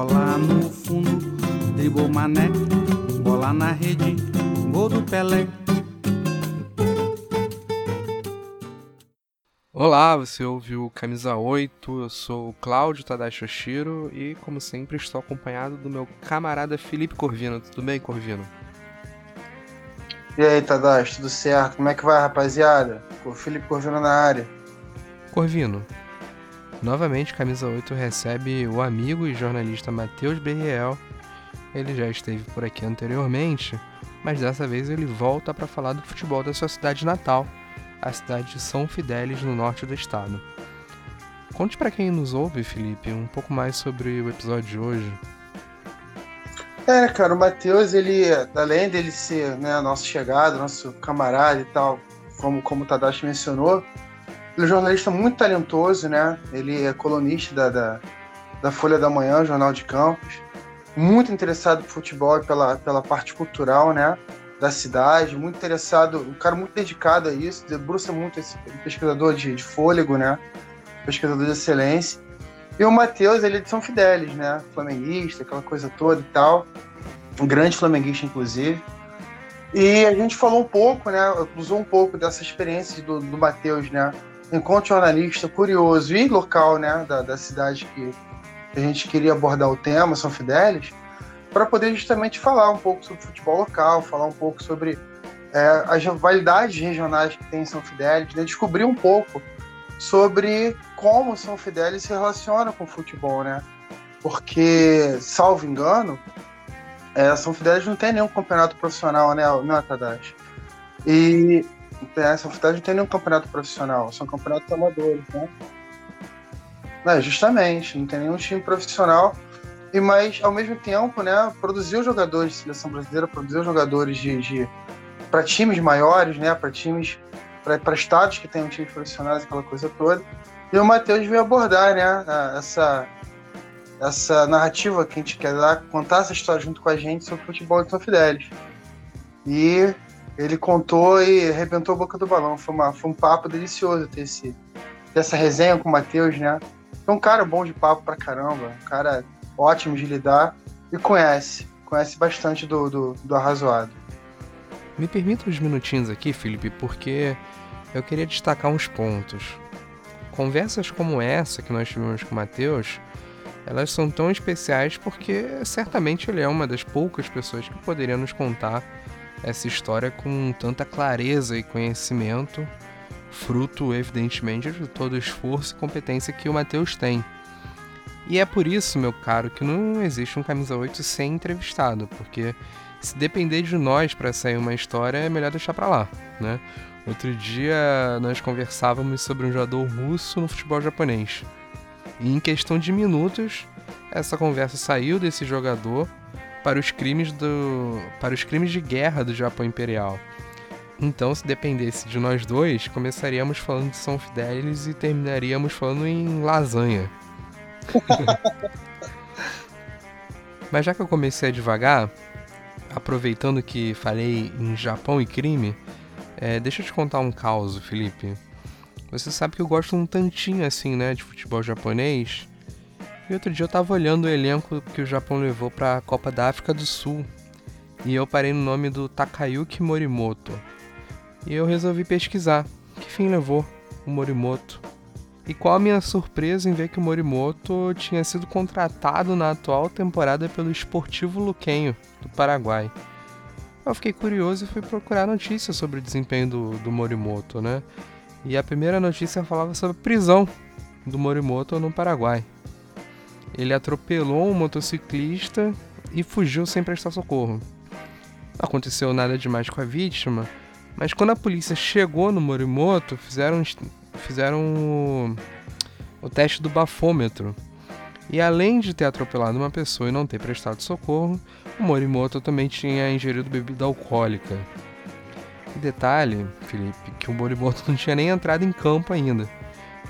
Bola no fundo, dribou mané. Bola na rede, gol do Pelé. Olá, você ouviu Camisa 8, eu sou o Cláudio Tadashi Oshiro e, como sempre, estou acompanhado do meu camarada Felipe Corvino. Tudo bem, Corvino? E aí, Tadashi, tudo certo? Como é que vai, rapaziada? O Felipe Corvino na área. Corvino, novamente Camisa 8 recebe o amigo e jornalista Matheus Berriel. Ele já esteve por aqui anteriormente, mas dessa vez ele volta para falar do futebol da sua cidade natal, a cidade de São Fidélis, no norte do estado. Conte para quem nos ouve, Felipe, um pouco mais sobre o episódio de hoje. É, cara, o Matheus, ele, além dele ser né, nosso chegado, nosso camarada e tal, como, como o Tadashi mencionou, ele é um jornalista muito talentoso, né? Ele é colunista da, da, da Folha da Manhã, Jornal de Campos, muito interessado por futebol e pela, pela parte cultural, né? da cidade, muito interessado, um cara muito dedicado a isso, debruça muito esse pesquisador de, de fôlego, né? Pesquisador de excelência. E o Matheus, ele é de São Fidélis, né? Flamenguista, aquela coisa toda e tal. Um grande flamenguista, inclusive. E a gente falou um pouco, né? Usou um pouco dessa experiência do, do Matheus, né? Enquanto jornalista curioso e local, né? Da, da cidade que a gente queria abordar o tema, São Fidélis para poder justamente falar um pouco sobre futebol local, falar um pouco sobre é, as rivalidades regionais que tem em São Fidélis, né? descobrir um pouco sobre como São Fidélis se relaciona com o futebol, né? Porque, salvo engano, é, São Fidélis não tem nenhum campeonato profissional, né, né Tadashi? E é, São Fidélis não tem nenhum campeonato profissional, são campeonatos amadores, né? É, justamente, não tem nenhum time profissional e mas ao mesmo tempo, né, produziu jogadores de seleção brasileira, produziu jogadores de, de para times maiores, né, para times para estados que tenham times profissionais, aquela coisa toda. E o Matheus veio abordar, né, essa essa narrativa que a gente quer dar, contar essa história junto com a gente sobre o futebol de São Fidélis. E ele contou e arrebentou a boca do balão. Foi, uma, foi um papo delicioso ter esse, resenha com o Matheus, né? É um cara bom de papo pra caramba, um cara ótimo de lidar e conhece, conhece bastante do, do, do arrazoado. Me permita uns minutinhos aqui, Felipe, porque eu queria destacar uns pontos. Conversas como essa que nós tivemos com o Matheus, elas são tão especiais porque certamente ele é uma das poucas pessoas que poderia nos contar essa história com tanta clareza e conhecimento, fruto, evidentemente, de todo o esforço e competência que o Matheus tem. E é por isso, meu caro, que não existe um camisa 8 sem entrevistado, porque se depender de nós para sair uma história, é melhor deixar para lá, né? Outro dia nós conversávamos sobre um jogador russo no futebol japonês. E em questão de minutos, essa conversa saiu desse jogador para os crimes do para os crimes de guerra do Japão Imperial. Então, se dependesse de nós dois, começaríamos falando de São Fidélis e terminaríamos falando em lasanha. Mas já que eu comecei a devagar, aproveitando que falei em Japão e crime, é, deixa eu te contar um caos, Felipe. Você sabe que eu gosto um tantinho assim, né, de futebol japonês. E outro dia eu tava olhando o elenco que o Japão levou para a Copa da África do Sul. E eu parei no nome do Takayuki Morimoto. E eu resolvi pesquisar. Que fim levou o Morimoto? E qual a minha surpresa em ver que o Morimoto tinha sido contratado na atual temporada pelo Esportivo Luquenho, do Paraguai. Eu fiquei curioso e fui procurar notícias sobre o desempenho do, do Morimoto, né? E a primeira notícia falava sobre a prisão do Morimoto no Paraguai. Ele atropelou um motociclista e fugiu sem prestar socorro. Não aconteceu nada demais com a vítima, mas quando a polícia chegou no Morimoto, fizeram fizeram o, o teste do bafômetro. E além de ter atropelado uma pessoa e não ter prestado socorro, o Morimoto também tinha ingerido bebida alcoólica. Detalhe, Felipe, que o Morimoto não tinha nem entrado em campo ainda,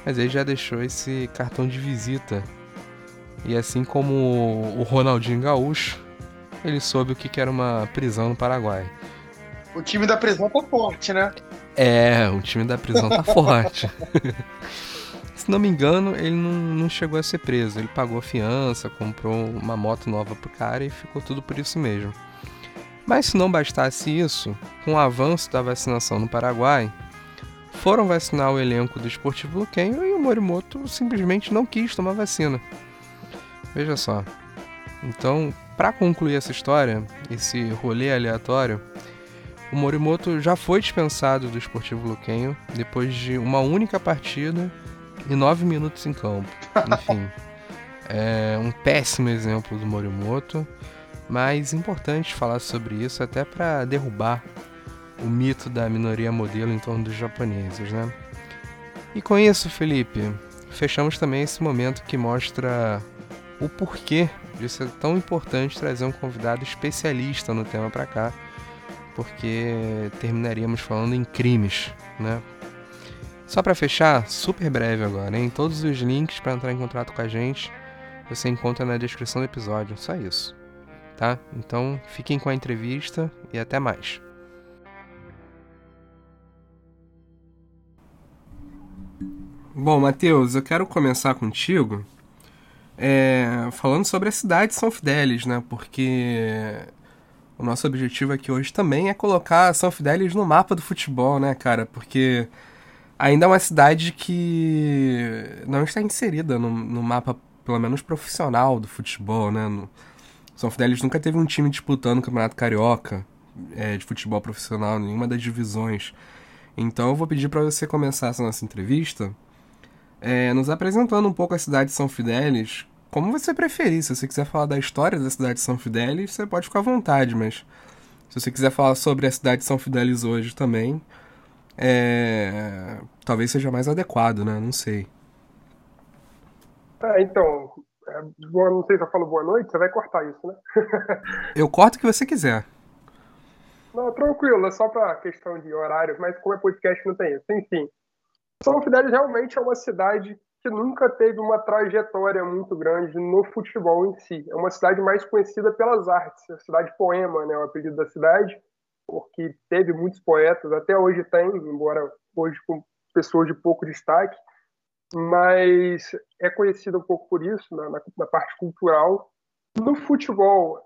mas ele já deixou esse cartão de visita. E assim como o Ronaldinho Gaúcho, ele soube o que era uma prisão no Paraguai. O time da prisão tá forte, né? É, o time da prisão tá forte. Se não me engano, ele não, não chegou a ser preso. Ele pagou a fiança, comprou uma moto nova pro cara e ficou tudo por isso mesmo. Mas se não bastasse isso, com o avanço da vacinação no Paraguai, foram vacinar o elenco do Esportivo Luquenho e o Morimoto simplesmente não quis tomar vacina. Veja só. Então, para concluir essa história, esse rolê aleatório, o Morimoto já foi dispensado do Esportivo Luquenho depois de uma única partida e nove minutos em campo. Enfim, é um péssimo exemplo do Morimoto, mas importante falar sobre isso até para derrubar o mito da minoria modelo em torno dos japoneses, né? E com isso, Felipe, fechamos também esse momento que mostra o porquê de ser tão importante trazer um convidado especialista no tema para cá, porque terminaríamos falando em crimes, né? Só para fechar, super breve agora, em todos os links para entrar em contato com a gente você encontra na descrição do episódio, só isso. Tá? Então, fiquem com a entrevista e até mais. Bom, Matheus, eu quero começar contigo é, falando sobre a cidade de São Fidélis, né? Porque o nosso objetivo aqui hoje também é colocar São Fidélis no mapa do futebol, né, cara? Porque ainda é uma cidade que não está inserida no, no mapa, pelo menos profissional, do futebol, né? No, São Fidélis nunca teve um time disputando o Campeonato Carioca é, de futebol profissional, nenhuma das divisões. Então eu vou pedir para você começar essa nossa entrevista é, nos apresentando um pouco a cidade de São Fidélis, como você preferir. Se você quiser falar da história da cidade de São Fidélis, você pode ficar à vontade, mas se você quiser falar sobre a cidade de São Fidélis hoje também, é, talvez seja mais adequado, né? Não sei. É, então, é, boa, não sei se eu falo boa noite, você vai cortar isso, né? eu corto o que você quiser. Não, tranquilo, é só para questão de horário, mas como é podcast não tem isso. Enfim, São Fidélis realmente é uma cidade que nunca teve uma trajetória muito grande no futebol em si. É uma cidade mais conhecida pelas artes, a cidade poema, né, o apelido da cidade porque teve muitos poetas, até hoje tem, embora hoje com pessoas de pouco destaque, mas é conhecida um pouco por isso, na, na, na parte cultural. No futebol,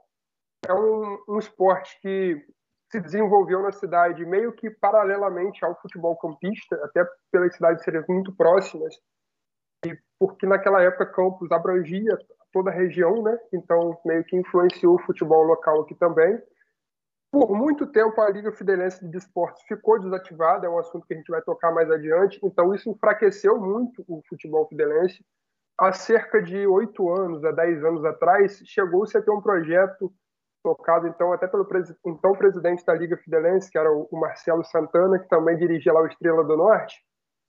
é um, um esporte que se desenvolveu na cidade meio que paralelamente ao futebol campista, até pelas cidades serem muito próximas, e porque naquela época Campos abrangia toda a região, né? Então meio que influenciou o futebol local aqui também. Por muito tempo, a Liga Fidelense de Esportes ficou desativada, é um assunto que a gente vai tocar mais adiante, então isso enfraqueceu muito o futebol fidelense. Há cerca de oito anos, há dez anos atrás, chegou-se a ter um projeto tocado então até pelo então presidente da Liga Fidelense, que era o Marcelo Santana, que também dirigia lá o Estrela do Norte.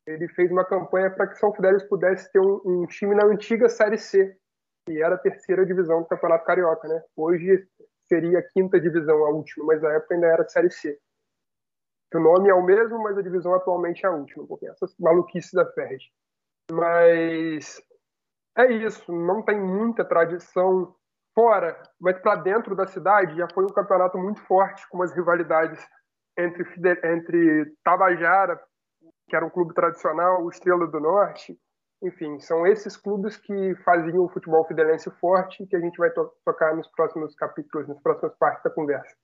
Ele fez uma campanha para que São Fidélis pudesse ter um, um time na antiga Série C, que era a terceira divisão do Campeonato Carioca. Né? Hoje seria a quinta divisão, a última, mas na época ainda era Série C. O nome é o mesmo, mas a divisão atualmente é a última, porque essas maluquices da Ferdi. Mas é isso, não tem muita tradição fora, mas para dentro da cidade já foi um campeonato muito forte, com umas rivalidades entre, entre Tabajara, que era um clube tradicional, o Estrela do Norte, enfim, são esses clubes que faziam o futebol fidelense forte que a gente vai to tocar nos próximos capítulos, nas próximas partes da conversa.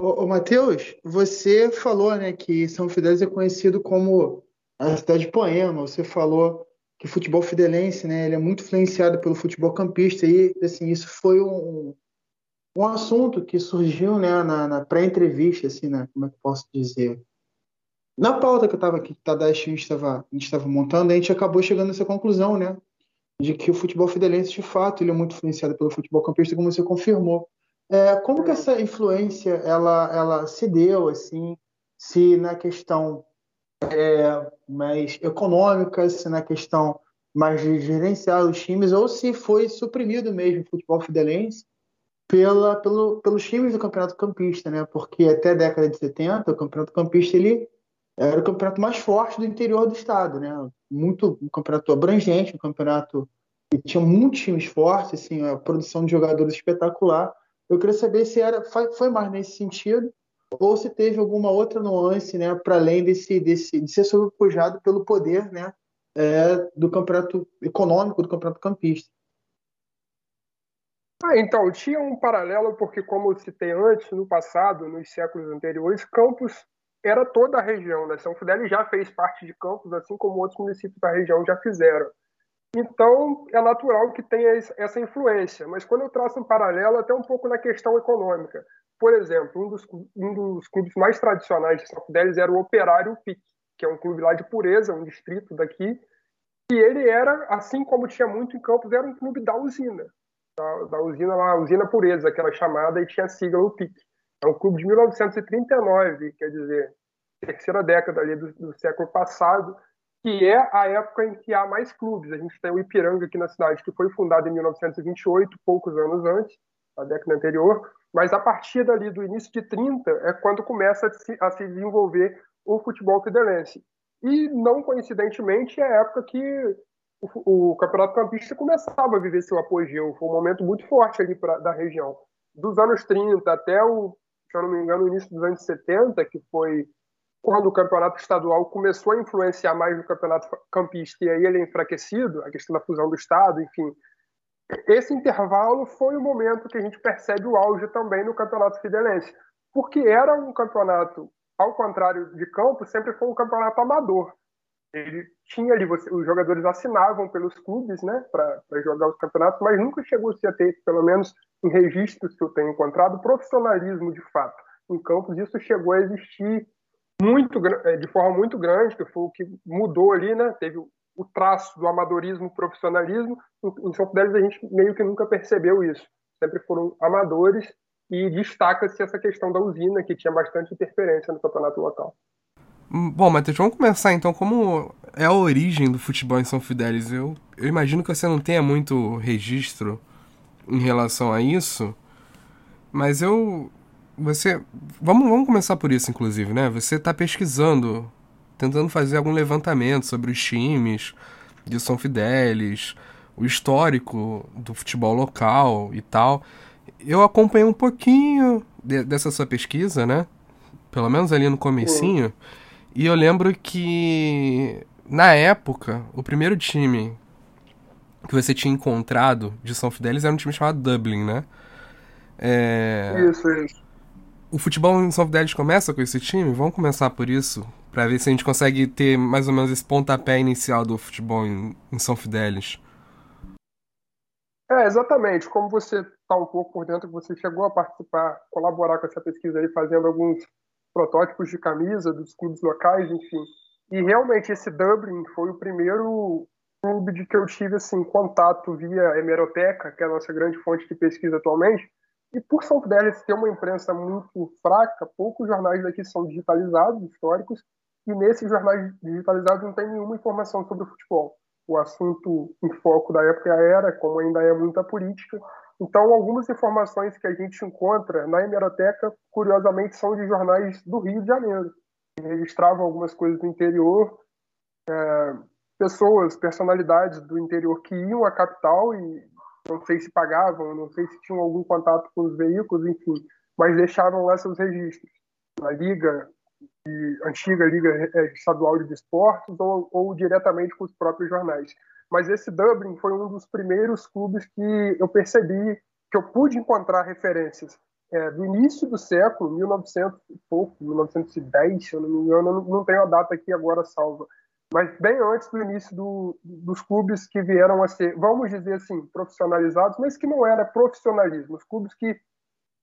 Ô, ô Matheus, você falou né, que São Fidélis é conhecido como a cidade de poema, você falou que o futebol fidelense né, ele é muito influenciado pelo futebol campista e assim, isso foi um, um assunto que surgiu né, na, na pré-entrevista, assim, né, como é que posso dizer? Na pauta que eu estava aqui, que Tadashi estava, a gente estava montando, a gente acabou chegando nessa conclusão, né? De que o futebol fidelense, de fato, ele é muito influenciado pelo futebol campista, como você confirmou. É, como que essa influência ela, ela se deu, assim, se na questão é, mais econômica, se na questão mais de gerenciar os times, ou se foi suprimido mesmo o futebol fidelense pela, pelo, pelos times do Campeonato Campista, né? Porque até a década de 70, o Campeonato Campista ele era o campeonato mais forte do interior do estado, né? Muito um campeonato abrangente, um campeonato que tinha muitos times fortes, assim, a produção de jogadores espetacular. Eu queria saber se era foi mais nesse sentido ou se teve alguma outra nuance, né, para além desse, desse de ser sobrepujado pelo poder, né, é, do campeonato econômico do campeonato campista. Ah, então, tinha um paralelo, porque, como eu citei antes, no passado, nos séculos anteriores, Campos era toda a região. Né? São Fidélis já fez parte de Campos, assim como outros municípios da região já fizeram. Então, é natural que tenha essa influência. Mas quando eu traço um paralelo, até um pouco na questão econômica. Por exemplo, um dos, um dos clubes mais tradicionais de São Fidélis era o Operário PIC, que é um clube lá de Pureza, um distrito daqui. E ele era, assim como tinha muito em Campos, era um clube da usina da, da usina lá, usina Pureza, aquela chamada, e tinha a sigla o PIC. É um clube de 1939, quer dizer, terceira década ali do, do, século passado, que é a época em que há mais clubes. A gente tem o Ipiranga aqui na cidade, que foi fundado em 1928, poucos anos antes, a década anterior, mas a partir dali do início de 30 é quando começa a se, a se desenvolver o futebol fidelense. E, não coincidentemente, é a época que o, o Campeonato Campista começava a viver seu apogeu. Foi um momento muito forte ali pra, da região. Dos anos 30 até o, se eu não me engano, o início dos anos 70, que foi quando o campeonato estadual começou a influenciar mais no campeonato campista e aí ele é enfraquecido, a questão da fusão do estado, enfim. Esse intervalo foi o momento que a gente percebe o auge também no campeonato fidelense, porque era um campeonato, ao contrário de campo, sempre foi um campeonato amador ele tinha ali, você, os jogadores assinavam pelos clubes, né, para jogar os campeonatos, mas nunca chegou a ter, pelo menos em registros que eu tenho encontrado, profissionalismo de fato. Em Campos isso chegou a existir muito eh, de forma muito grande, que foi o que mudou ali, né? Teve o traço do amadorismo, profissionalismo. Em São Fidélis a gente meio que nunca percebeu isso. Sempre foram amadores e destaca-se essa questão da usina, que tinha bastante interferência no campeonato local. Bom, Matheus, vamos começar então. Como é a origem do futebol em São Fidélis? Eu, eu imagino que você não tenha muito registro em relação a isso, mas eu. Você. Vamos, vamos começar por isso, inclusive, né? Você está pesquisando, tentando fazer algum levantamento sobre os times de São Fidélis, o histórico do futebol local e tal. Eu acompanhei um pouquinho de, dessa sua pesquisa, né? Pelo menos ali no comecinho. Uhum. E eu lembro que na época, o primeiro time que você tinha encontrado de São Fidélis era um time chamado Dublin, né? É... Isso, isso. O futebol em São Fidélis começa com esse time? Vamos começar por isso? Pra ver se a gente consegue ter mais ou menos esse pontapé inicial do futebol em, em São Fidélis. É, exatamente. Como você está um pouco por dentro, você chegou a participar, colaborar com essa pesquisa aí, fazendo alguns protótipos de camisa dos clubes locais, enfim. E realmente esse Dublin foi o primeiro clube de que eu tive assim contato via hemeroteca, que é a nossa grande fonte de pesquisa atualmente. E por São Fidélis ter uma imprensa muito fraca, poucos jornais daqui são digitalizados, históricos, e nesses jornais digitalizados não tem nenhuma informação sobre o futebol. O assunto em foco da época era, como ainda é muita política, então, algumas informações que a gente encontra na hemeroteca, curiosamente, são de jornais do Rio de Janeiro, registravam algumas coisas do interior, é, pessoas, personalidades do interior que iam à capital e não sei se pagavam, não sei se tinham algum contato com os veículos, enfim, mas deixavam lá seus registros. Na liga, de, antiga liga é, estadual de esportes ou, ou diretamente com os próprios jornais mas esse Dublin foi um dos primeiros clubes que eu percebi que eu pude encontrar referências é, do início do século, 1900 e pouco, 1910, se eu não me engano, não, não tenho a data aqui agora salva, mas bem antes do início do, dos clubes que vieram a ser, vamos dizer assim, profissionalizados, mas que não era profissionalismo, os clubes que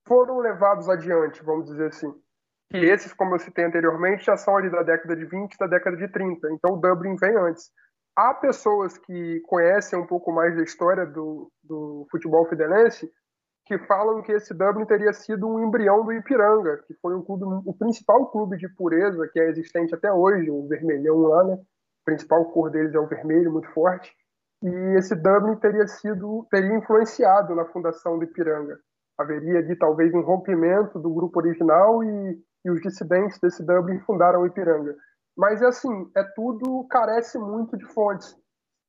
foram levados adiante, vamos dizer assim. Que esses, como eu citei anteriormente, já são ali da década de 20, da década de 30. Então o Dublin vem antes há pessoas que conhecem um pouco mais da história do, do futebol fidelense que falam que esse Dublin teria sido um embrião do Ipiranga, que foi um clube, o principal clube de pureza que é existente até hoje, o vermelhão lá, né? A principal cor deles é o vermelho, muito forte. e esse Dublin teria sido teria influenciado na fundação do Ipiranga. Haveria ali talvez um rompimento do grupo original e, e os dissidentes desse Dublin fundaram o Ipiranga. Mas assim, é tudo carece muito de fontes.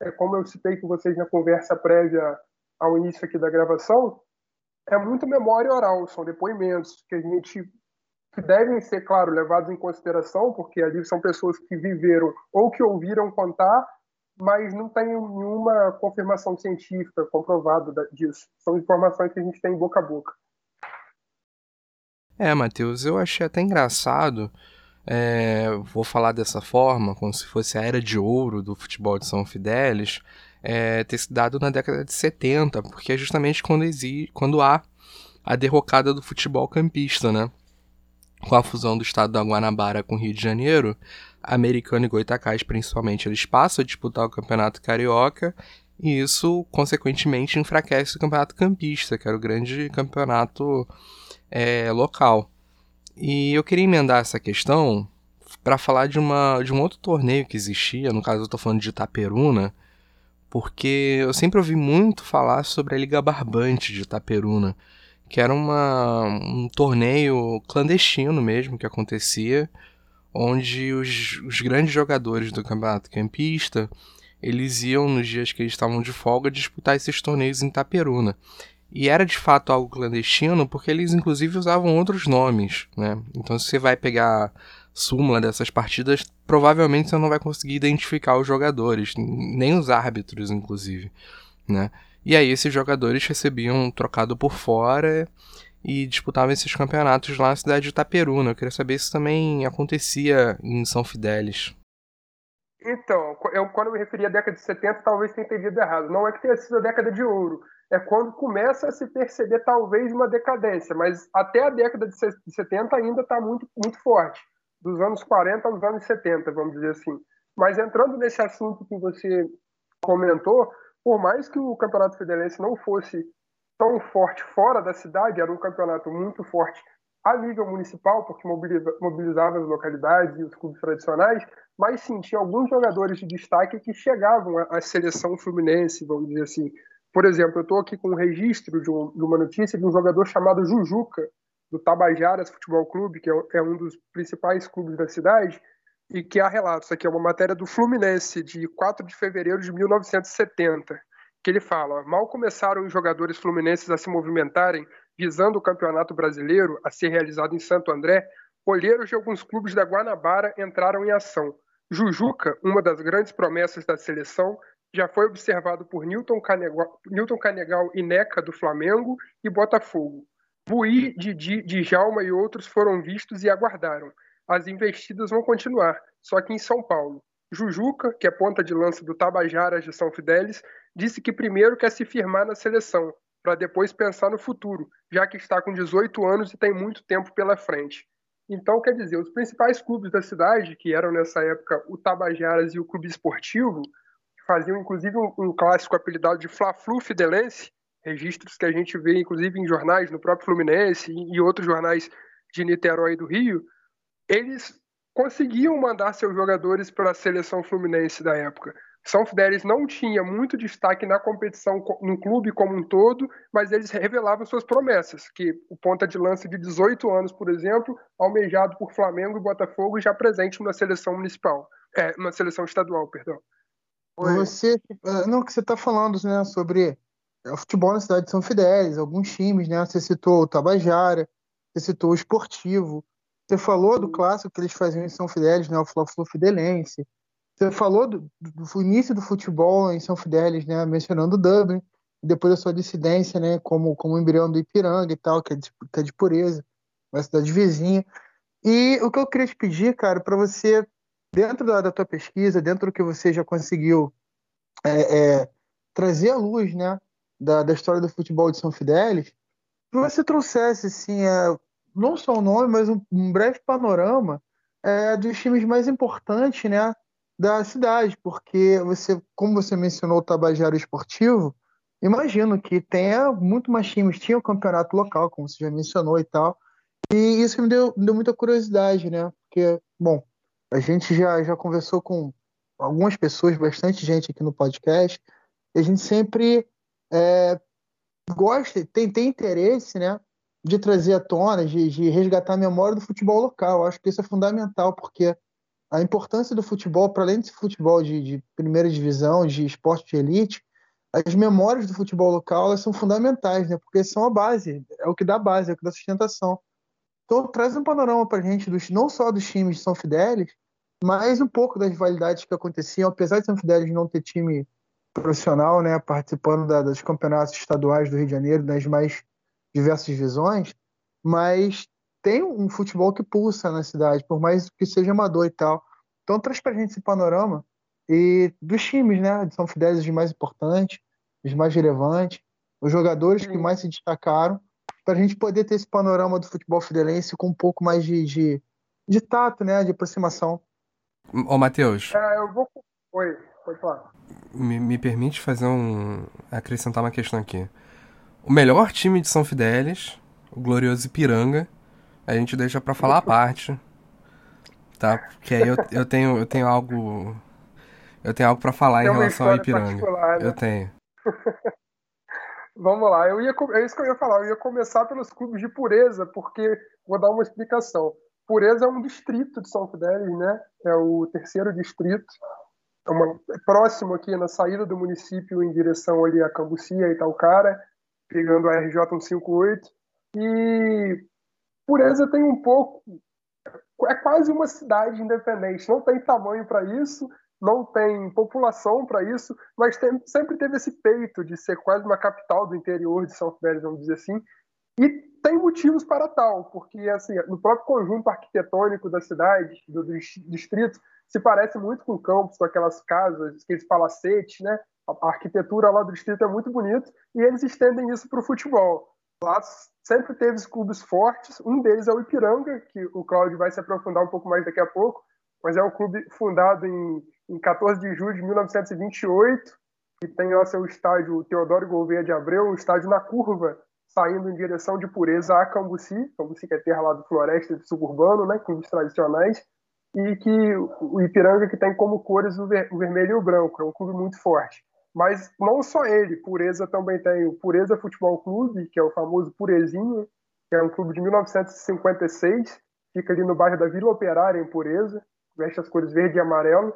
É como eu citei com vocês na conversa prévia ao início aqui da gravação, é muito memória oral, são depoimentos que a gente que devem ser, claro, levados em consideração, porque ali são pessoas que viveram ou que ouviram contar, mas não tem nenhuma confirmação científica comprovada disso. São informações que a gente tem boca a boca. É, Matheus, eu achei até engraçado. É, vou falar dessa forma, como se fosse a era de ouro do futebol de São Fidélis, é, ter se dado na década de 70, porque é justamente quando, existe, quando há a derrocada do futebol campista, né? Com a fusão do estado da Guanabara com o Rio de Janeiro, Americano e Goitacás, principalmente, eles passam a disputar o Campeonato Carioca e isso, consequentemente, enfraquece o Campeonato Campista, que era o grande campeonato é, local. E eu queria emendar essa questão para falar de, uma, de um outro torneio que existia, no caso eu estou falando de Itaperuna, porque eu sempre ouvi muito falar sobre a Liga Barbante de Itaperuna, que era uma, um torneio clandestino mesmo que acontecia, onde os, os grandes jogadores do campeonato campista eles iam nos dias que eles estavam de folga disputar esses torneios em Itaperuna. E era de fato algo clandestino porque eles inclusive usavam outros nomes, né? Então se você vai pegar súmula dessas partidas, provavelmente você não vai conseguir identificar os jogadores, nem os árbitros, inclusive, né? E aí esses jogadores recebiam trocado por fora e disputavam esses campeonatos lá na cidade de Itaperuna. Eu queria saber se também acontecia em São Fidélis. Então, eu, quando eu me referi à década de 70, talvez tenha entendido errado. Não é que tenha sido a década de ouro. É quando começa a se perceber talvez uma decadência, mas até a década de 70 ainda está muito, muito forte dos anos 40 aos anos 70, vamos dizer assim. Mas entrando nesse assunto que você comentou, por mais que o Campeonato Federense não fosse tão forte fora da cidade, era um campeonato muito forte a nível municipal, porque mobiliza, mobilizava as localidades e os clubes tradicionais, mas sim, tinha alguns jogadores de destaque que chegavam à seleção fluminense, vamos dizer assim. Por exemplo, eu estou aqui com um registro de, um, de uma notícia de um jogador chamado Jujuca, do Tabajaras Futebol Clube, que é, é um dos principais clubes da cidade, e que há relatos. Aqui é uma matéria do Fluminense, de 4 de fevereiro de 1970, que ele fala: mal começaram os jogadores fluminenses a se movimentarem visando o Campeonato Brasileiro a ser realizado em Santo André, olheiros de alguns clubes da Guanabara entraram em ação. Jujuca, uma das grandes promessas da seleção, já foi observado por Newton Canegal, Newton Canegal e Neca do Flamengo e Botafogo. Buí, Didi, Djalma e outros foram vistos e aguardaram. As investidas vão continuar, só que em São Paulo. Jujuca, que é ponta de lança do Tabajaras de São Fidélis, disse que primeiro quer se firmar na seleção, para depois pensar no futuro, já que está com 18 anos e tem muito tempo pela frente. Então, quer dizer, os principais clubes da cidade, que eram nessa época o Tabajaras e o Clube Esportivo, faziam inclusive um, um clássico apelidado de Fla-Flu Fidelense, registros que a gente vê inclusive em jornais, no próprio Fluminense e outros jornais de Niterói e do Rio, eles conseguiam mandar seus jogadores para a seleção fluminense da época. São Fidélis não tinha muito destaque na competição no clube como um todo, mas eles revelavam suas promessas, que o ponta de lança de 18 anos, por exemplo, almejado por Flamengo e Botafogo, já presente na seleção municipal, é, na seleção estadual, perdão. Você, é, não, que você está falando, né, sobre é o futebol na cidade de São Fidélis, alguns times, né? Você citou o Tabajara, você citou o Esportivo, você falou do clássico que eles faziam em São Fidélis, né? O Fla-Flu Fidelense. Você falou do, do, início do futebol em São Fidélis, né? Mencionando o Dublin, depois da sua dissidência, né? Como, como o embrião do Ipiranga e tal, que é de, que é de pureza, uma cidade vizinha. E o que eu queria te pedir, cara, para você, dentro da, da, tua pesquisa, dentro do que você já conseguiu é, é, trazer à luz, né? da, da história do futebol de São Fidélis, que você trouxesse assim, é, não só o nome, mas um, um breve panorama é, dos times mais importantes né, da cidade, porque você, como você mencionou o Tabajara Esportivo, imagino que tenha muito mais times, tinha o campeonato local, como você já mencionou e tal, e isso me deu, me deu muita curiosidade, né? Porque, bom, a gente já, já conversou com algumas pessoas, bastante gente aqui no podcast, E a gente sempre é, gosta, tem, tem interesse, né, de trazer à tona, de, de resgatar a memória do futebol local. Eu acho que isso é fundamental, porque a importância do futebol, para além desse futebol de, de, primeira divisão, de esporte de elite, as memórias do futebol local elas são fundamentais, né? Porque são a base, é o que dá base, é o que dá sustentação. Então traz um panorama para a gente, dos, não só dos times de São Fidélis, mas um pouco das rivalidades que aconteciam, apesar de São Fidélis não ter time profissional, né, participando da, dos campeonatos estaduais do Rio de Janeiro, das mais diversas divisões, mas tem um futebol que pulsa na cidade, por mais que seja amador e tal. Então traz pra gente esse panorama e dos times, né, de São Fidélis os mais importantes, os mais relevantes, os jogadores que mais se destacaram, para a gente poder ter esse panorama do futebol fidelense com um pouco mais de, de, de tato, né, de aproximação. Ô, Matheus. É, eu vou... Oi, pode falar. Me, me permite fazer um... acrescentar uma questão aqui. O melhor time de São Fidélis, o glorioso Ipiranga, a gente deixa para falar a parte. Tá? Porque aí eu, eu, tenho, eu tenho algo. Eu tenho algo para falar Tem em relação ao Ipiranga. Né? Eu tenho. Vamos lá, eu ia, é isso que eu ia falar. Eu ia começar pelos clubes de pureza, porque vou dar uma explicação. Pureza é um distrito de São Fidélis, né? É o terceiro distrito. É, uma, é próximo aqui na saída do município em direção ali a Cambucia e Talcara, pegando a RJ 158. E Pureza tem um pouco. É quase uma cidade independente. Não tem tamanho para isso, não tem população para isso, mas tem, sempre teve esse peito de ser quase uma capital do interior de São Fidélis, vamos dizer assim. E tem motivos para tal, porque assim, no próprio conjunto arquitetônico da cidade, do, distrito, se parece muito com Campos, com aquelas casas, aqueles palacetes, né? A arquitetura lá do distrito é muito bonita e eles estendem isso para o futebol. Lá sempre teve clubes fortes. Um deles é o Ipiranga, que o Cláudio vai se aprofundar um pouco mais daqui a pouco, mas é um clube fundado em, em 14 de julho de 1928, que tem lá seu estádio Teodoro Gouveia de Abreu, um estádio na curva, saindo em direção de Pureza a Cambuci, Cambuci que é terra lá do Floresta Suburbano, né, clubes tradicionais, e que o Ipiranga que tem como cores o, ver, o vermelho e o branco, é um clube muito forte. Mas não só ele, Pureza também tem o Pureza Futebol Clube, que é o famoso Purezinho, que é um clube de 1956, fica ali no bairro da Vila Operária, em Pureza, veste as cores verde e amarelo.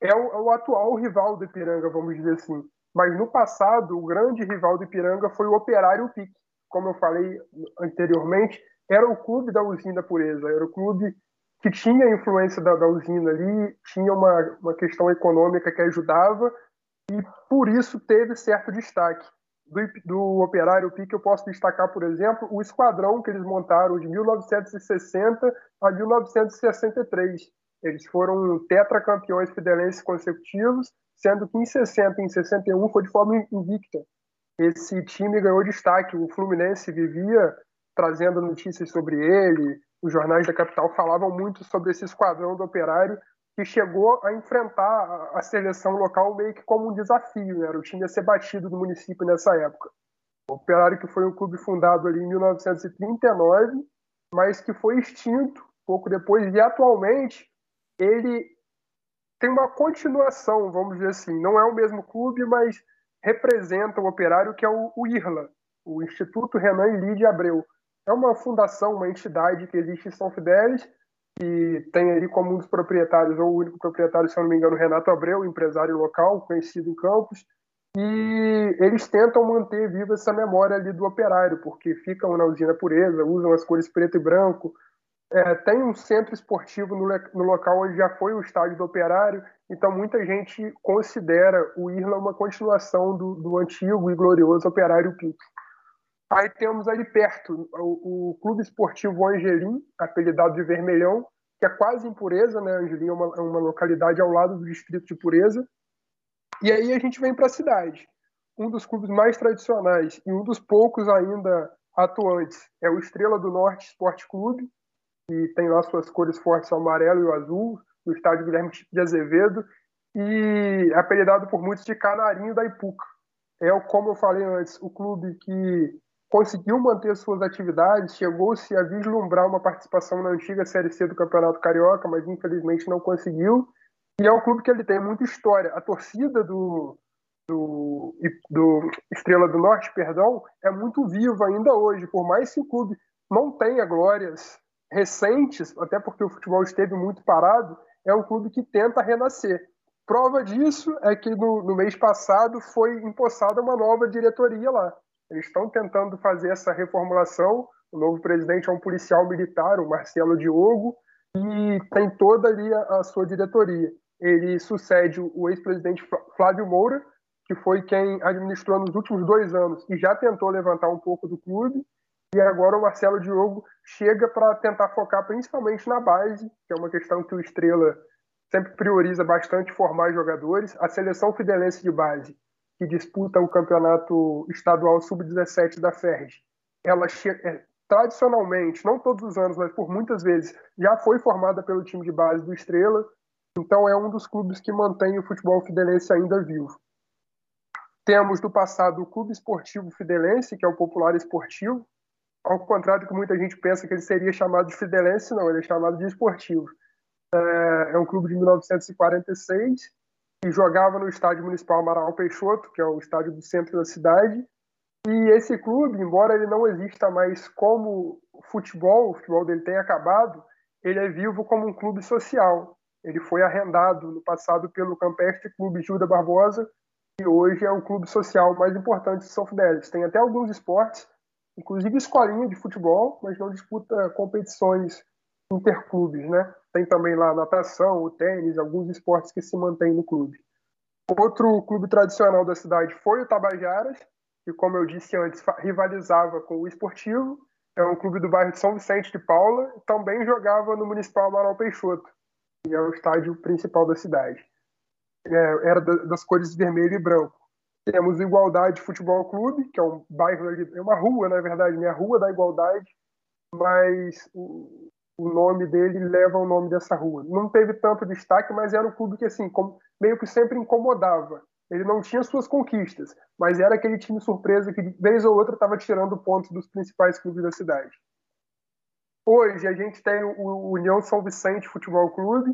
É o, é o atual rival do Ipiranga, vamos dizer assim. Mas no passado, o grande rival do Ipiranga foi o Operário Pique. Como eu falei anteriormente, era o clube da usina Pureza, era o clube que tinha a influência da, da usina ali, tinha uma, uma questão econômica que ajudava, e por isso teve certo destaque. Do, do Operário Pique eu posso destacar, por exemplo, o esquadrão que eles montaram de 1960 a 1963. Eles foram tetracampeões fidelenses consecutivos, sendo que em 60 e em 61 foi de forma invicta. Esse time ganhou destaque. O Fluminense vivia trazendo notícias sobre ele, os jornais da capital falavam muito sobre esse esquadrão do Operário que chegou a enfrentar a seleção local meio que como um desafio, né? era o time a ser batido do município nessa época. O Operário que foi um clube fundado ali em 1939, mas que foi extinto pouco depois e atualmente ele tem uma continuação, vamos dizer assim, não é o mesmo clube, mas representa o Operário que é o, o IRLA, o Instituto Renan e Lídia Abreu. É uma fundação, uma entidade que existe em São Fidélis que tem ali como um dos proprietários, ou o único proprietário, se eu não me engano, Renato Abreu, empresário local, conhecido em Campos, e eles tentam manter viva essa memória ali do operário, porque ficam na usina pureza, usam as cores preto e branco. É, tem um centro esportivo no, no, local onde já foi o estádio do operário, então muita gente considera o Irla uma continuação do, do antigo e glorioso operário Pinto. Aí temos ali perto o, o Clube Esportivo Angelim, apelidado de Vermelhão, que é quase em Pureza, né? Angelim é uma, é uma localidade ao lado do distrito de Pureza. E aí a gente vem para a cidade. Um dos clubes mais tradicionais e um dos poucos ainda atuantes é o Estrela do Norte Esporte Clube, que tem lá suas cores fortes, o amarelo e o azul, no estádio Guilherme de Azevedo, e é apelidado por muitos de Canarinho da Ipuca. É, como eu falei antes, o clube que conseguiu manter suas atividades, chegou-se a vislumbrar uma participação na antiga Série C do Campeonato Carioca, mas infelizmente não conseguiu. E é um clube que ele tem muita história. A torcida do, do, do Estrela do Norte, perdão, é muito viva ainda hoje, por mais que o clube não tenha glórias recentes, até porque o futebol esteve muito parado, é um clube que tenta renascer. Prova disso é que no, no mês passado foi empossada uma nova diretoria lá. Eles estão tentando fazer essa reformulação. O novo presidente é um policial militar, o Marcelo Diogo, e tem toda ali a, a sua diretoria. Ele sucede o ex-presidente Flávio Moura, que foi quem administrou nos últimos dois anos e já tentou levantar um pouco do clube. E agora o Marcelo Diogo chega para tentar focar principalmente na base, que é uma questão que o Estrela sempre prioriza bastante formar jogadores. A seleção fidelense de base, que disputa o campeonato estadual sub-17 da FERJ, ela é, tradicionalmente, não todos os anos, mas por muitas vezes, já foi formada pelo time de base do Estrela. Então é um dos clubes que mantém o futebol fidelense ainda vivo. Temos do passado o Clube Esportivo Fidelense, que é o popular esportivo, ao contrário do que muita gente pensa que ele seria chamado de Fidelense, não, ele é chamado de esportivo. É, é um clube de 1946 que jogava no estádio municipal Amaral Peixoto, que é o estádio do centro da cidade. E esse clube, embora ele não exista mais como futebol, o futebol dele tenha acabado, ele é vivo como um clube social. Ele foi arrendado no passado pelo Campestre Clube Gilda Barbosa, que hoje é o clube social mais importante de São Fidélis. Tem até alguns esportes, inclusive escolinha de futebol, mas não disputa competições interclubes, né? Tem também lá natação, o tênis, alguns esportes que se mantêm no clube. Outro clube tradicional da cidade foi o Tabajaras, que, como eu disse antes, rivalizava com o Esportivo. É um clube do bairro de São Vicente de Paula. Também jogava no Municipal Amaral Peixoto, que é o estádio principal da cidade é, era das cores vermelho e branco. Temos Igualdade Futebol Clube, que é um bairro, é uma rua, na verdade, né? a Rua da Igualdade, mas o, nome dele leva o nome dessa rua. Não teve tanto destaque, mas era um clube que, assim, meio que sempre incomodava. Ele não tinha suas conquistas, mas era aquele time surpresa que, vez ou outra, estava tirando pontos dos principais clubes da cidade. Hoje a gente tem o União São Vicente Futebol Clube,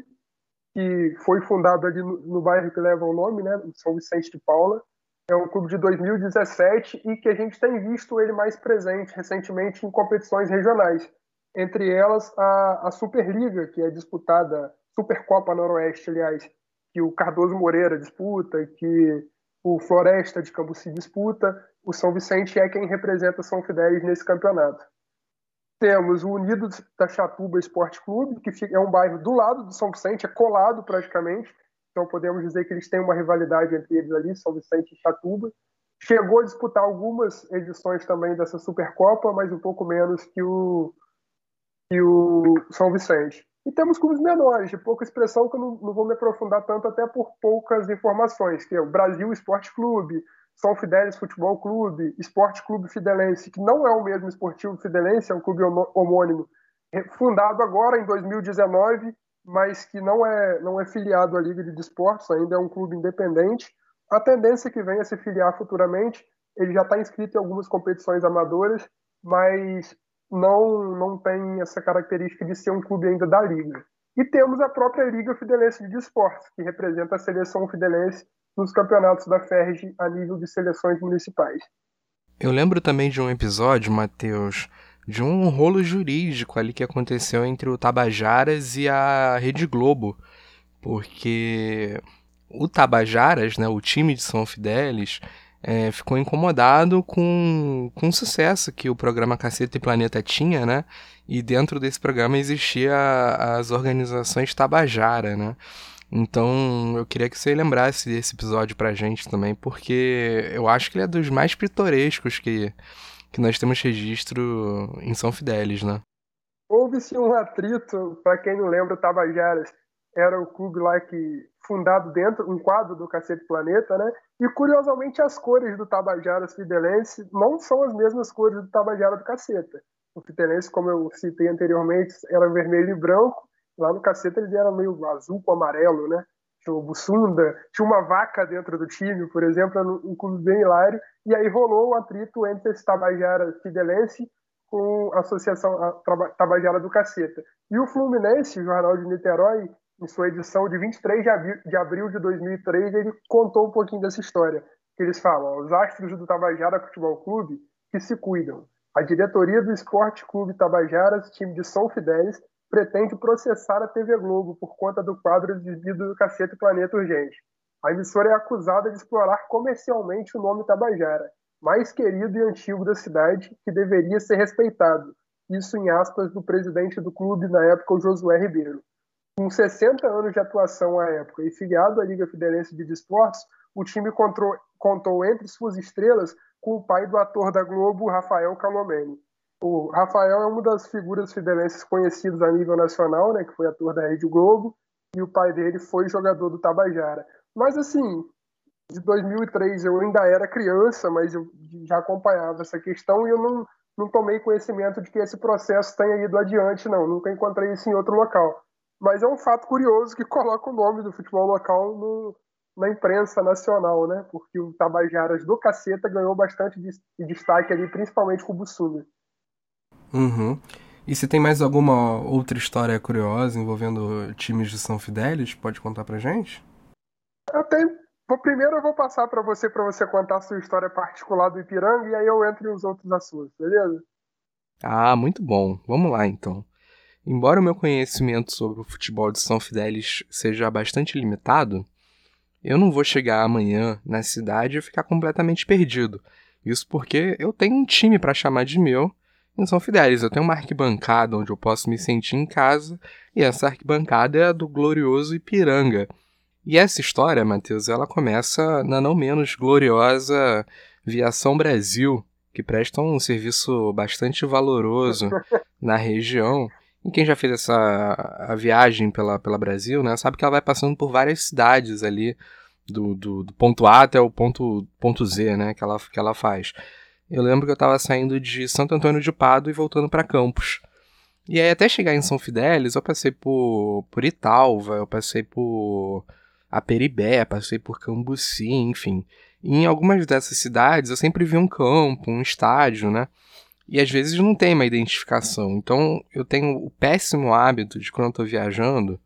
que foi fundado ali no, no, bairro que leva o nome, né, São Vicente de Paula. É um clube de 2017 e que a gente tem visto ele mais presente recentemente em competições regionais. Entre elas, a, a Superliga, que é disputada, Supercopa Noroeste, aliás, que o Cardoso Moreira disputa, que o Floresta de Cambuci disputa. O São Vicente é quem representa São Fidélis nesse campeonato. Temos o Unidos da Chatuba Esporte Clube, que é um bairro do lado do São Vicente, é colado praticamente. Então podemos dizer que eles têm uma rivalidade entre eles ali, São Vicente e Chatuba. Chegou a disputar algumas edições também dessa Supercopa, mas um pouco menos que o, que o São Vicente. E temos clubes menores, de pouca expressão, que eu não, não vou me aprofundar tanto, até por poucas informações, que é o Brasil Esporte Clube, são Fidélis Futebol Clube, Esporte Clube Fidelense, que não é o mesmo Esportivo Fidelense, é um clube homônimo, fundado agora em 2019, mas que não é, não é filiado à Liga de Desportos, ainda é um clube independente. A tendência é que venha a se filiar futuramente, ele já está inscrito em algumas competições amadoras, mas não, não tem essa característica de ser um clube ainda da Liga. E temos a própria Liga Fidelense de Desportos, que representa a seleção fidelense nos campeonatos da FERJ a nível de seleções municipais. Eu lembro também de um episódio, Matheus, de um rolo jurídico ali que aconteceu entre o Tabajaras e a Rede Globo, porque o Tabajaras, né, o time de São Fidélis, é, ficou incomodado com, com o sucesso que o programa Caceta e Planeta tinha, né? E dentro desse programa existia as organizações Tabajara, né? Então, eu queria que você lembrasse desse episódio pra gente também, porque eu acho que ele é dos mais pitorescos que, que nós temos registro em São Fidélis, né? Houve-se um atrito, para quem não lembra, Tabajaras era o clube lá que fundado dentro, um quadro do Cacete Planeta, né? E curiosamente as cores do Tabajaras Fidelense não são as mesmas cores do Tabajara do Caceta. O Fidelense, como eu citei anteriormente, era vermelho e branco, Lá no cacete eles eram meio azul com amarelo, né? Tinha o Bussunda, tinha uma vaca dentro do time, por exemplo, um clube bem hilário. E aí rolou um atrito entre esse Tabajara Fidelense com a Associação Tabajara do Caceta. E o Fluminense, o Jornal de Niterói, em sua edição de 23 de abril de 2003, ele contou um pouquinho dessa história. que eles falam, os astros do Tabajara Futebol Clube que se cuidam. A diretoria do Esporte Clube Tabajaras, time de São Fidélis, pretende processar a TV Globo por conta do quadro exibido do Cacete Planeta Urgente. A emissora é acusada de explorar comercialmente o nome Tabajara, mais querido e antigo da cidade, que deveria ser respeitado. Isso em aspas do presidente do clube na época, o Josué Ribeiro. Com 60 anos de atuação à época e filiado à Liga Fidelense de Desportos, o time contou, contou entre suas estrelas com o pai do ator da Globo, Rafael Calomeni. O Rafael é uma das figuras fidelenses conhecidas a nível nacional, né, que foi ator da Rede Globo, e o pai dele foi jogador do Tabajara. Mas assim, de 2003 eu ainda era criança, mas eu já acompanhava essa questão e eu não, não tomei conhecimento de que esse processo tenha ido adiante, não. Nunca encontrei isso em outro local. Mas é um fato curioso que coloca o nome do futebol local no, na imprensa nacional, né? Porque o Tabajaras do Caceta ganhou bastante de, de destaque ali, principalmente com o Bussumi. Uhum. E se tem mais alguma outra história curiosa envolvendo times de São Fidélis, pode contar pra gente? Eu tenho. Primeiro eu vou passar para você para você contar a sua história particular do Ipiranga e aí eu entro em os outros assuntos, beleza? Ah, muito bom. Vamos lá então. Embora o meu conhecimento sobre o futebol de São Fidélis seja bastante limitado, eu não vou chegar amanhã na cidade e ficar completamente perdido. Isso porque eu tenho um time para chamar de meu em São Fidélis. Eu tenho uma arquibancada onde eu posso me sentir em casa e essa arquibancada é a do glorioso Ipiranga. E essa história, Matheus, ela começa na não menos gloriosa Viação Brasil, que presta um serviço bastante valoroso na região. E quem já fez essa a viagem pela, pela Brasil, né, sabe que ela vai passando por várias cidades ali, do, do, do ponto A até o ponto, ponto Z, né, que ela, que ela faz. Eu lembro que eu estava saindo de Santo Antônio de Pado e voltando para Campos. E aí, até chegar em São Fidélis, eu passei por, por Italva, eu passei por Aperibé, passei por Cambuci, enfim. E em algumas dessas cidades eu sempre vi um campo, um estádio, né? E às vezes não tem uma identificação. Então eu tenho o péssimo hábito de quando eu tô viajando,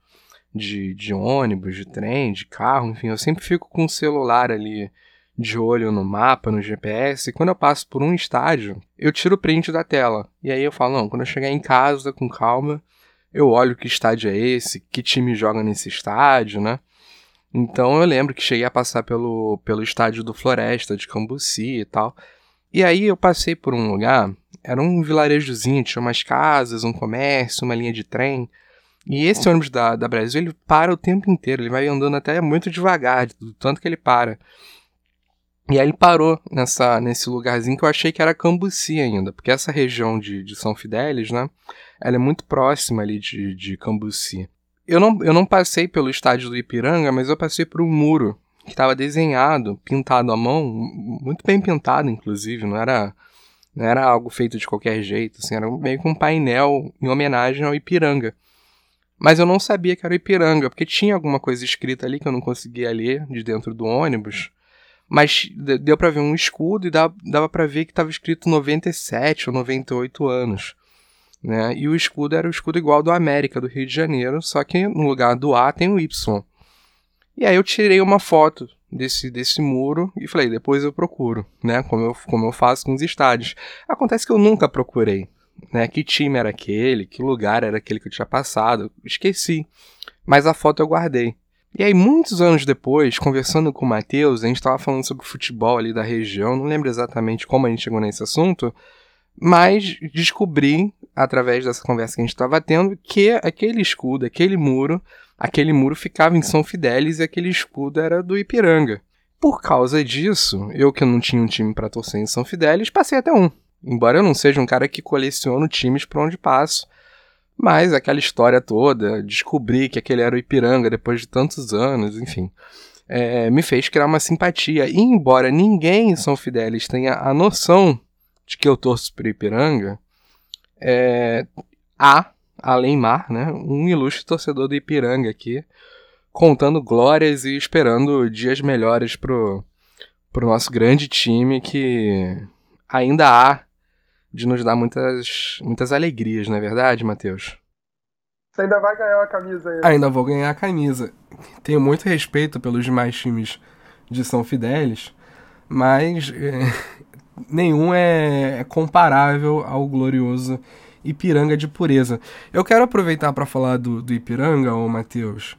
de, de ônibus, de trem, de carro, enfim, eu sempre fico com o celular ali de olho no mapa, no GPS, quando eu passo por um estádio, eu tiro o print da tela. E aí eu falo, não, quando eu chegar em casa com calma, eu olho que estádio é esse, que time joga nesse estádio, né? Então eu lembro que cheguei a passar pelo, pelo estádio do Floresta, de Cambuci e tal. E aí eu passei por um lugar, era um vilarejozinho, tinha umas casas, um comércio, uma linha de trem. E esse ônibus da, da Brasil, ele para o tempo inteiro, ele vai andando até muito devagar, do tanto que ele para. E aí ele parou nessa, nesse lugarzinho que eu achei que era Cambuci ainda, porque essa região de, de São Fidélis, né, ela é muito próxima ali de, de Cambuci. Eu não, eu não passei pelo estádio do Ipiranga, mas eu passei por um muro que estava desenhado, pintado à mão, muito bem pintado, inclusive, não era, não era algo feito de qualquer jeito, assim, era meio que um painel em homenagem ao Ipiranga. Mas eu não sabia que era o Ipiranga, porque tinha alguma coisa escrita ali que eu não conseguia ler de dentro do ônibus. Mas deu para ver um escudo e dava, para ver que estava escrito 97 ou 98 anos. Né? E o escudo era o escudo igual do América, do Rio de Janeiro, só que no lugar do A tem o Y. E aí eu tirei uma foto desse, desse muro e falei, depois eu procuro, né? Como eu, como eu faço com os estádios. Acontece que eu nunca procurei, né? Que time era aquele, que lugar era aquele que eu tinha passado, esqueci. Mas a foto eu guardei. E aí, muitos anos depois, conversando com o Matheus, a gente estava falando sobre futebol ali da região, não lembro exatamente como a gente chegou nesse assunto, mas descobri, através dessa conversa que a gente estava tendo, que aquele escudo, aquele muro, aquele muro ficava em São Fidélis e aquele escudo era do Ipiranga. Por causa disso, eu que não tinha um time para torcer em São Fidélis, passei até um. Embora eu não seja um cara que coleciona times por onde passo, mas aquela história toda, descobrir que aquele era o Ipiranga depois de tantos anos, enfim, é, me fez criar uma simpatia. E embora ninguém em São Fidélis tenha a noção de que eu torço para Ipiranga, é, há, além mar, né, um ilustre torcedor do Ipiranga aqui, contando glórias e esperando dias melhores pro, pro nosso grande time que ainda há de nos dar muitas, muitas alegrias, não é verdade, Matheus? Você ainda vai ganhar a camisa aí. Ainda vou ganhar a camisa. Tenho muito respeito pelos demais times de São Fidélis, mas é, nenhum é, é comparável ao glorioso Ipiranga de Pureza. Eu quero aproveitar para falar do, do Ipiranga, ô Matheus,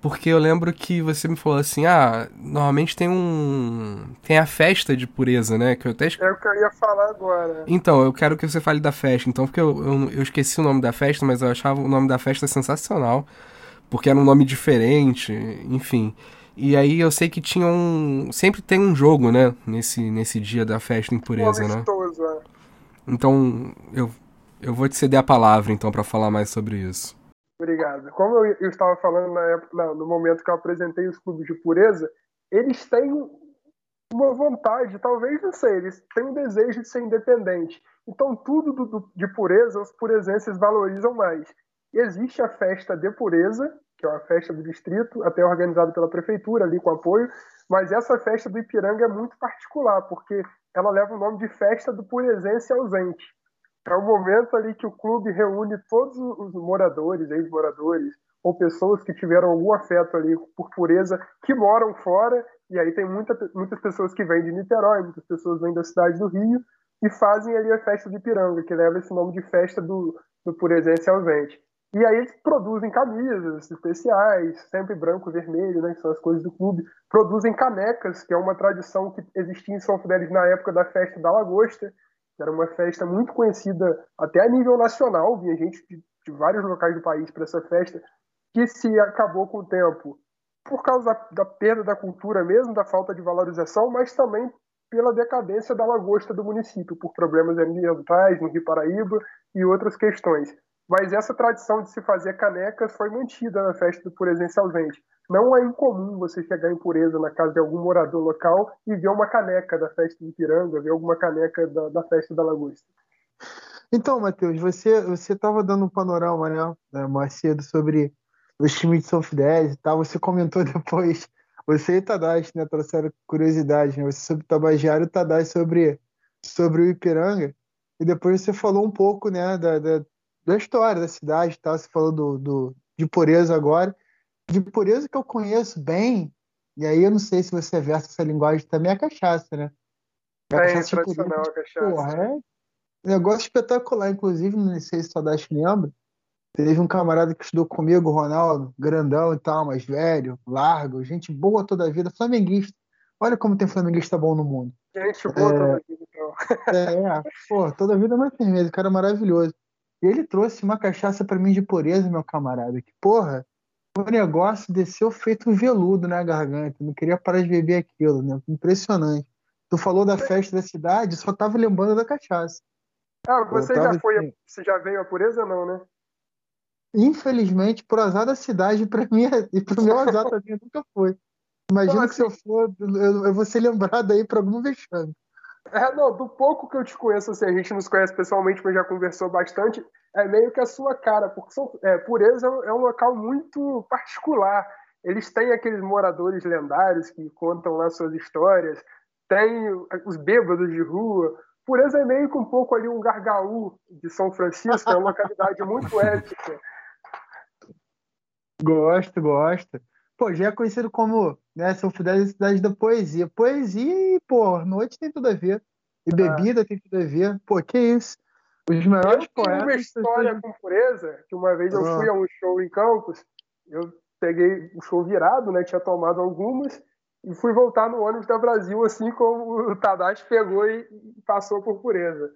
porque eu lembro que você me falou assim, ah, normalmente tem um... tem a festa de pureza, né? Que eu até... É o que eu ia falar agora. Então, eu quero que você fale da festa, então, porque eu, eu, eu esqueci o nome da festa, mas eu achava o nome da festa sensacional, porque era um nome diferente, enfim... E aí eu sei que tinha um. Sempre tem um jogo, né? Nesse, nesse dia da festa em pureza, né? É. Então, eu, eu vou te ceder a palavra, então, para falar mais sobre isso. Obrigado. Como eu, eu estava falando na época, no momento que eu apresentei os clubes de pureza, eles têm uma vontade, talvez não sei, eles têm um desejo de ser independente. Então, tudo do, do, de pureza, os purezenses valorizam mais. Existe a festa de pureza, que é uma festa do distrito, até organizada pela prefeitura, ali com apoio, mas essa festa do Ipiranga é muito particular, porque ela leva o nome de Festa do Purezense Ausente. É o momento ali que o clube reúne todos os moradores, ex-moradores, ou pessoas que tiveram algum afeto ali por pureza, que moram fora, e aí tem muita, muitas pessoas que vêm de Niterói, muitas pessoas vêm da cidade do Rio, e fazem ali a festa do Ipiranga, que leva esse nome de festa do, do purezense ausente. E aí eles produzem camisas especiais, sempre branco vermelho, né, que são as cores do clube. Produzem canecas, que é uma tradição que existia em São Fidélis na época da festa da Lagosta, que era uma festa muito conhecida até a nível nacional, vinha gente de, de vários locais do país para essa festa, que se acabou com o tempo por causa da, da perda da cultura mesmo, da falta de valorização, mas também pela decadência da lagosta do município, por problemas ambientais no Rio Paraíba e outras questões. Mas essa tradição de se fazer canecas foi mantida na festa do Purezense ausente. Não é incomum você chegar em Pureza na casa de algum morador local e ver uma caneca da festa de Piranga, ver alguma caneca da, da festa da Lagosta. Então, Matheus, você você estava dando um panorama, né, mais cedo sobre os times de São Fidélis e tal. Você comentou depois, você e Tadashi, né, trouxeram curiosidade, né? Você sobre o Tabajara e o Tadashi sobre, sobre o Ipiranga. E depois você falou um pouco, né, da, da da história da cidade, tá? Você falou do, do, de pureza agora. De pureza que eu conheço bem, e aí eu não sei se você versa essa linguagem também, é a cachaça, né? A é, cachaça tradicional a cachaça. Porra, é negócio espetacular, inclusive, não sei se o Saudade lembra, teve um camarada que estudou comigo, Ronaldo, grandão e tal, mais velho, largo, gente boa toda a vida, flamenguista. Olha como tem flamenguista bom no mundo. Gente boa é, toda a vida, então. É, é, pô, toda a vida é mais firmeza, o cara é maravilhoso. E ele trouxe uma cachaça para mim de pureza, meu camarada. Que, porra, o negócio desceu feito veludo na garganta. Não queria parar de beber aquilo, né? Impressionante. Tu falou da festa da cidade, só tava lembrando da cachaça. Ah, você já foi, assim... você já veio a pureza não, né? Infelizmente, por azar da cidade, para mim e pro meu azar também nunca foi. Imagina então, que se eu for, eu, eu vou ser lembrado aí para algum vexame. É, não, do pouco que eu te conheço, assim, a gente nos conhece pessoalmente, mas já conversou bastante, é meio que a sua cara, porque são, é, Pureza é um local muito particular. Eles têm aqueles moradores lendários que contam lá suas histórias, tem os bêbados de rua. Pureza é meio que um pouco ali um gargaú de São Francisco, é uma localidade muito épica. Gosto, gosto. Pô, já é conhecido como né, São Fidel cidade da poesia. Poesia e, pô, noite tem tudo a ver. E ah. bebida tem tudo a ver. Pô, que isso? Os maiores eu poetas. uma história com pureza, que uma vez eu ah. fui a um show em Campos, eu peguei o show virado, né? Tinha tomado algumas, e fui voltar no ônibus da Brasil, assim como o Tadashi pegou e passou por pureza.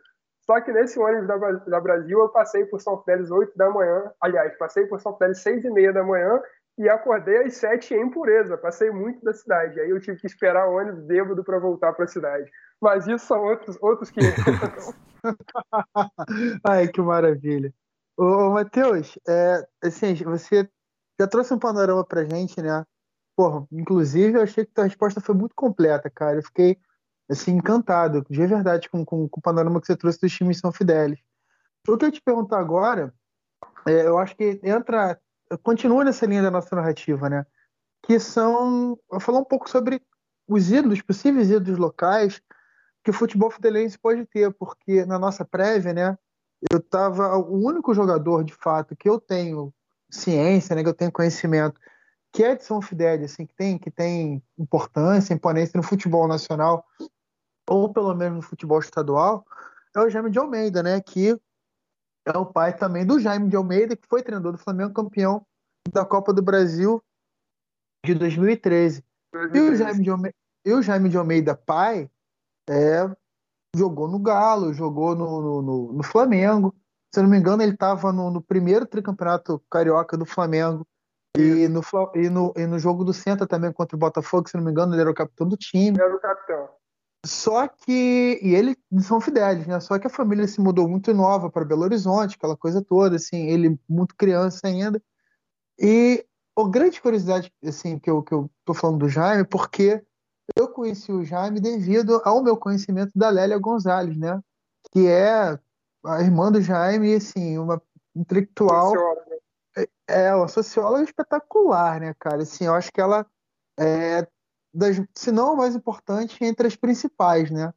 Só que nesse ônibus da, da Brasil eu passei por São Fidélis 8 da manhã, aliás, passei por São Fidélis 6 e meia da manhã e acordei às sete em pureza. Passei muito da cidade. Aí eu tive que esperar o ônibus bêbado para voltar para a cidade. Mas isso são outros, outros que. Ai, que maravilha. Ô, ô Matheus, é, assim, você já trouxe um panorama pra gente, né? Porra, inclusive eu achei que tua resposta foi muito completa, cara. Eu fiquei assim, encantado, de verdade, com, com, com o panorama que você trouxe dos times São Fidélis. O que eu te perguntar agora, é, eu acho que entra continua nessa linha da nossa narrativa, né? Que são. Eu falar um pouco sobre os ídolos, possíveis ídolos locais que o futebol fidelense pode ter, porque na nossa prévia, né? Eu tava. O único jogador, de fato, que eu tenho ciência, né? Que eu tenho conhecimento, que é de São Fidélis, assim, que tem, que tem importância, imponência no futebol nacional, ou pelo menos no futebol estadual, é o Jaime de Almeida, né? Que é o pai também do Jaime de Almeida, que foi treinador do Flamengo, campeão da Copa do Brasil de 2013. 2013. E, o Jaime de Almeida, e o Jaime de Almeida, pai, é, jogou no Galo, jogou no, no, no Flamengo. Se eu não me engano, ele estava no, no, primeiro tricampeonato carioca do Flamengo. E no, e, no, e no jogo do Senta também contra o Botafogo, se não me engano, ele era o capitão do time. Era o capitão. Só que. E ele de São Fidélis, né? Só que a família se mudou muito nova para Belo Horizonte, aquela coisa toda, assim, ele muito criança ainda. E a grande curiosidade, assim, que eu, que eu tô falando do Jaime, porque eu conheci o Jaime devido ao meu conhecimento da Lélia Gonzalez, né? Que é a irmã do Jaime, assim, uma intelectual. É, é, uma socióloga espetacular, né, cara? Assim, eu acho que ela é das, se não a mais importante, entre as principais, né?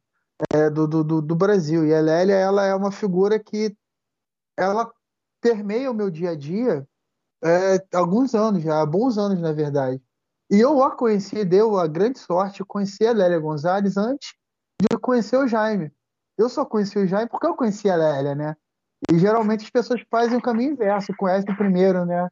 É, do, do, do Brasil. E a Lélia, ela é uma figura que ela permeia o meu dia a dia é, alguns anos já, bons anos, na verdade. E eu a conheci, deu a grande sorte de conhecer a Lélia Gonzalez antes de conhecer o Jaime. Eu só conheci o Jaime porque eu conheci a Lélia, né? E geralmente as pessoas fazem o caminho inverso, conhecem primeiro, né?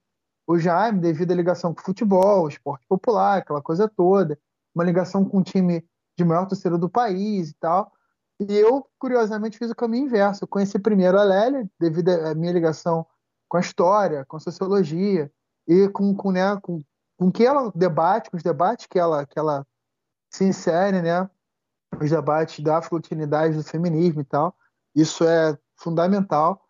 O Jaime, devido à ligação com o futebol, esporte popular, aquela coisa toda uma ligação com o time de maior torcedor do país e tal. E eu, curiosamente, fiz o caminho inverso. Eu conheci primeiro a Lélia, devido à minha ligação com a história, com a sociologia e com, com, né, com, com que ela debate, com os debates que ela, que ela se insere, né? Os debates da afrotinidade, do feminismo e tal. Isso é fundamental.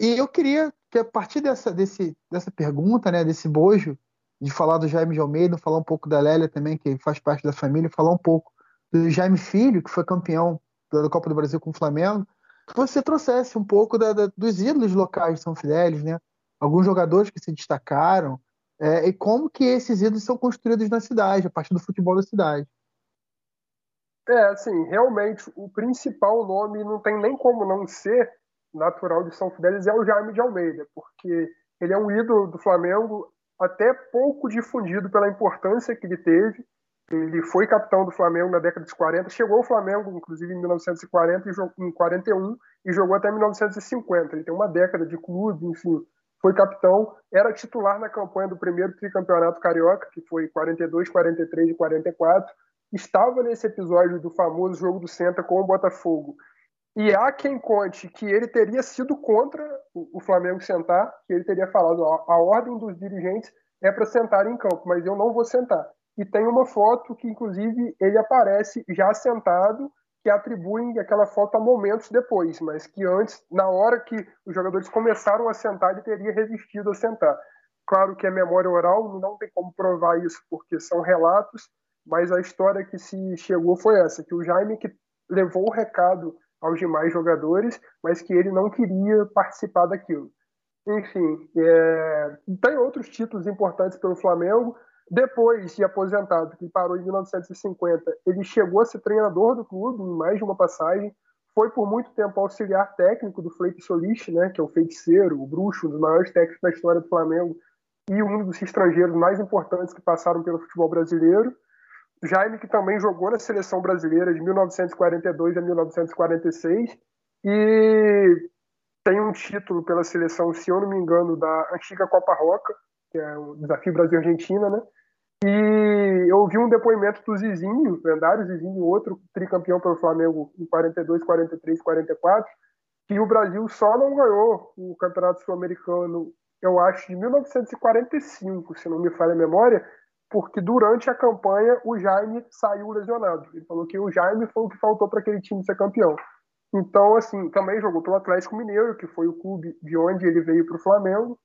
E eu queria que, a partir dessa, desse, dessa pergunta, né, desse bojo, de falar do Jaime de Almeida, falar um pouco da Lélia também, que faz parte da família, falar um pouco do Jaime Filho, que foi campeão da Copa do Brasil com o Flamengo, que você trouxesse um pouco da, da, dos ídolos locais de São Fidélis, né? Alguns jogadores que se destacaram, é, e como que esses ídolos são construídos na cidade, a partir do futebol da cidade. É, assim, realmente, o principal nome não tem nem como não ser natural de São Fidélis é o Jaime de Almeida, porque ele é um ídolo do Flamengo, até pouco difundido pela importância que ele teve. Ele foi capitão do Flamengo na década de 40, chegou ao Flamengo, inclusive, em 1940 e em 41 e jogou até 1950. Ele tem uma década de clube, enfim, foi capitão, era titular na campanha do primeiro tricampeonato carioca, que foi 42, 43 e 44. Estava nesse episódio do famoso jogo do Senta com o Botafogo. E há quem conte que ele teria sido contra o Flamengo sentar, que ele teria falado: a ordem dos dirigentes é para sentar em campo, mas eu não vou sentar. E tem uma foto que, inclusive, ele aparece já sentado, que atribuem aquela foto a momentos depois, mas que antes, na hora que os jogadores começaram a sentar, ele teria resistido a sentar. Claro que é memória oral, não tem como provar isso, porque são relatos, mas a história que se chegou foi essa: que o Jaime, que levou o recado aos demais jogadores, mas que ele não queria participar daquilo. Enfim, é... tem outros títulos importantes pelo Flamengo. Depois de aposentado, que parou em 1950, ele chegou a ser treinador do clube em mais de uma passagem. Foi por muito tempo auxiliar técnico do Fleito Solis, né, que é o feiticeiro, o bruxo, um dos maiores técnicos da história do Flamengo e um dos estrangeiros mais importantes que passaram pelo futebol brasileiro. Jaime, que também jogou na seleção brasileira de 1942 a 1946 e tem um título pela seleção, se eu não me engano, da antiga Copa Roca, que é o Desafio Brasil-Argentina, né? E eu ouvi um depoimento do Zizinho, lendário Zizinho, outro tricampeão pelo Flamengo em 42, 43, 44, que o Brasil só não ganhou o Campeonato Sul-Americano, eu acho, de 1945, se não me falha a memória, porque durante a campanha o Jaime saiu lesionado. Ele falou que o Jaime foi o que faltou para aquele time ser campeão. Então, assim, também jogou pelo Atlético Mineiro, que foi o clube de onde ele veio para o Flamengo.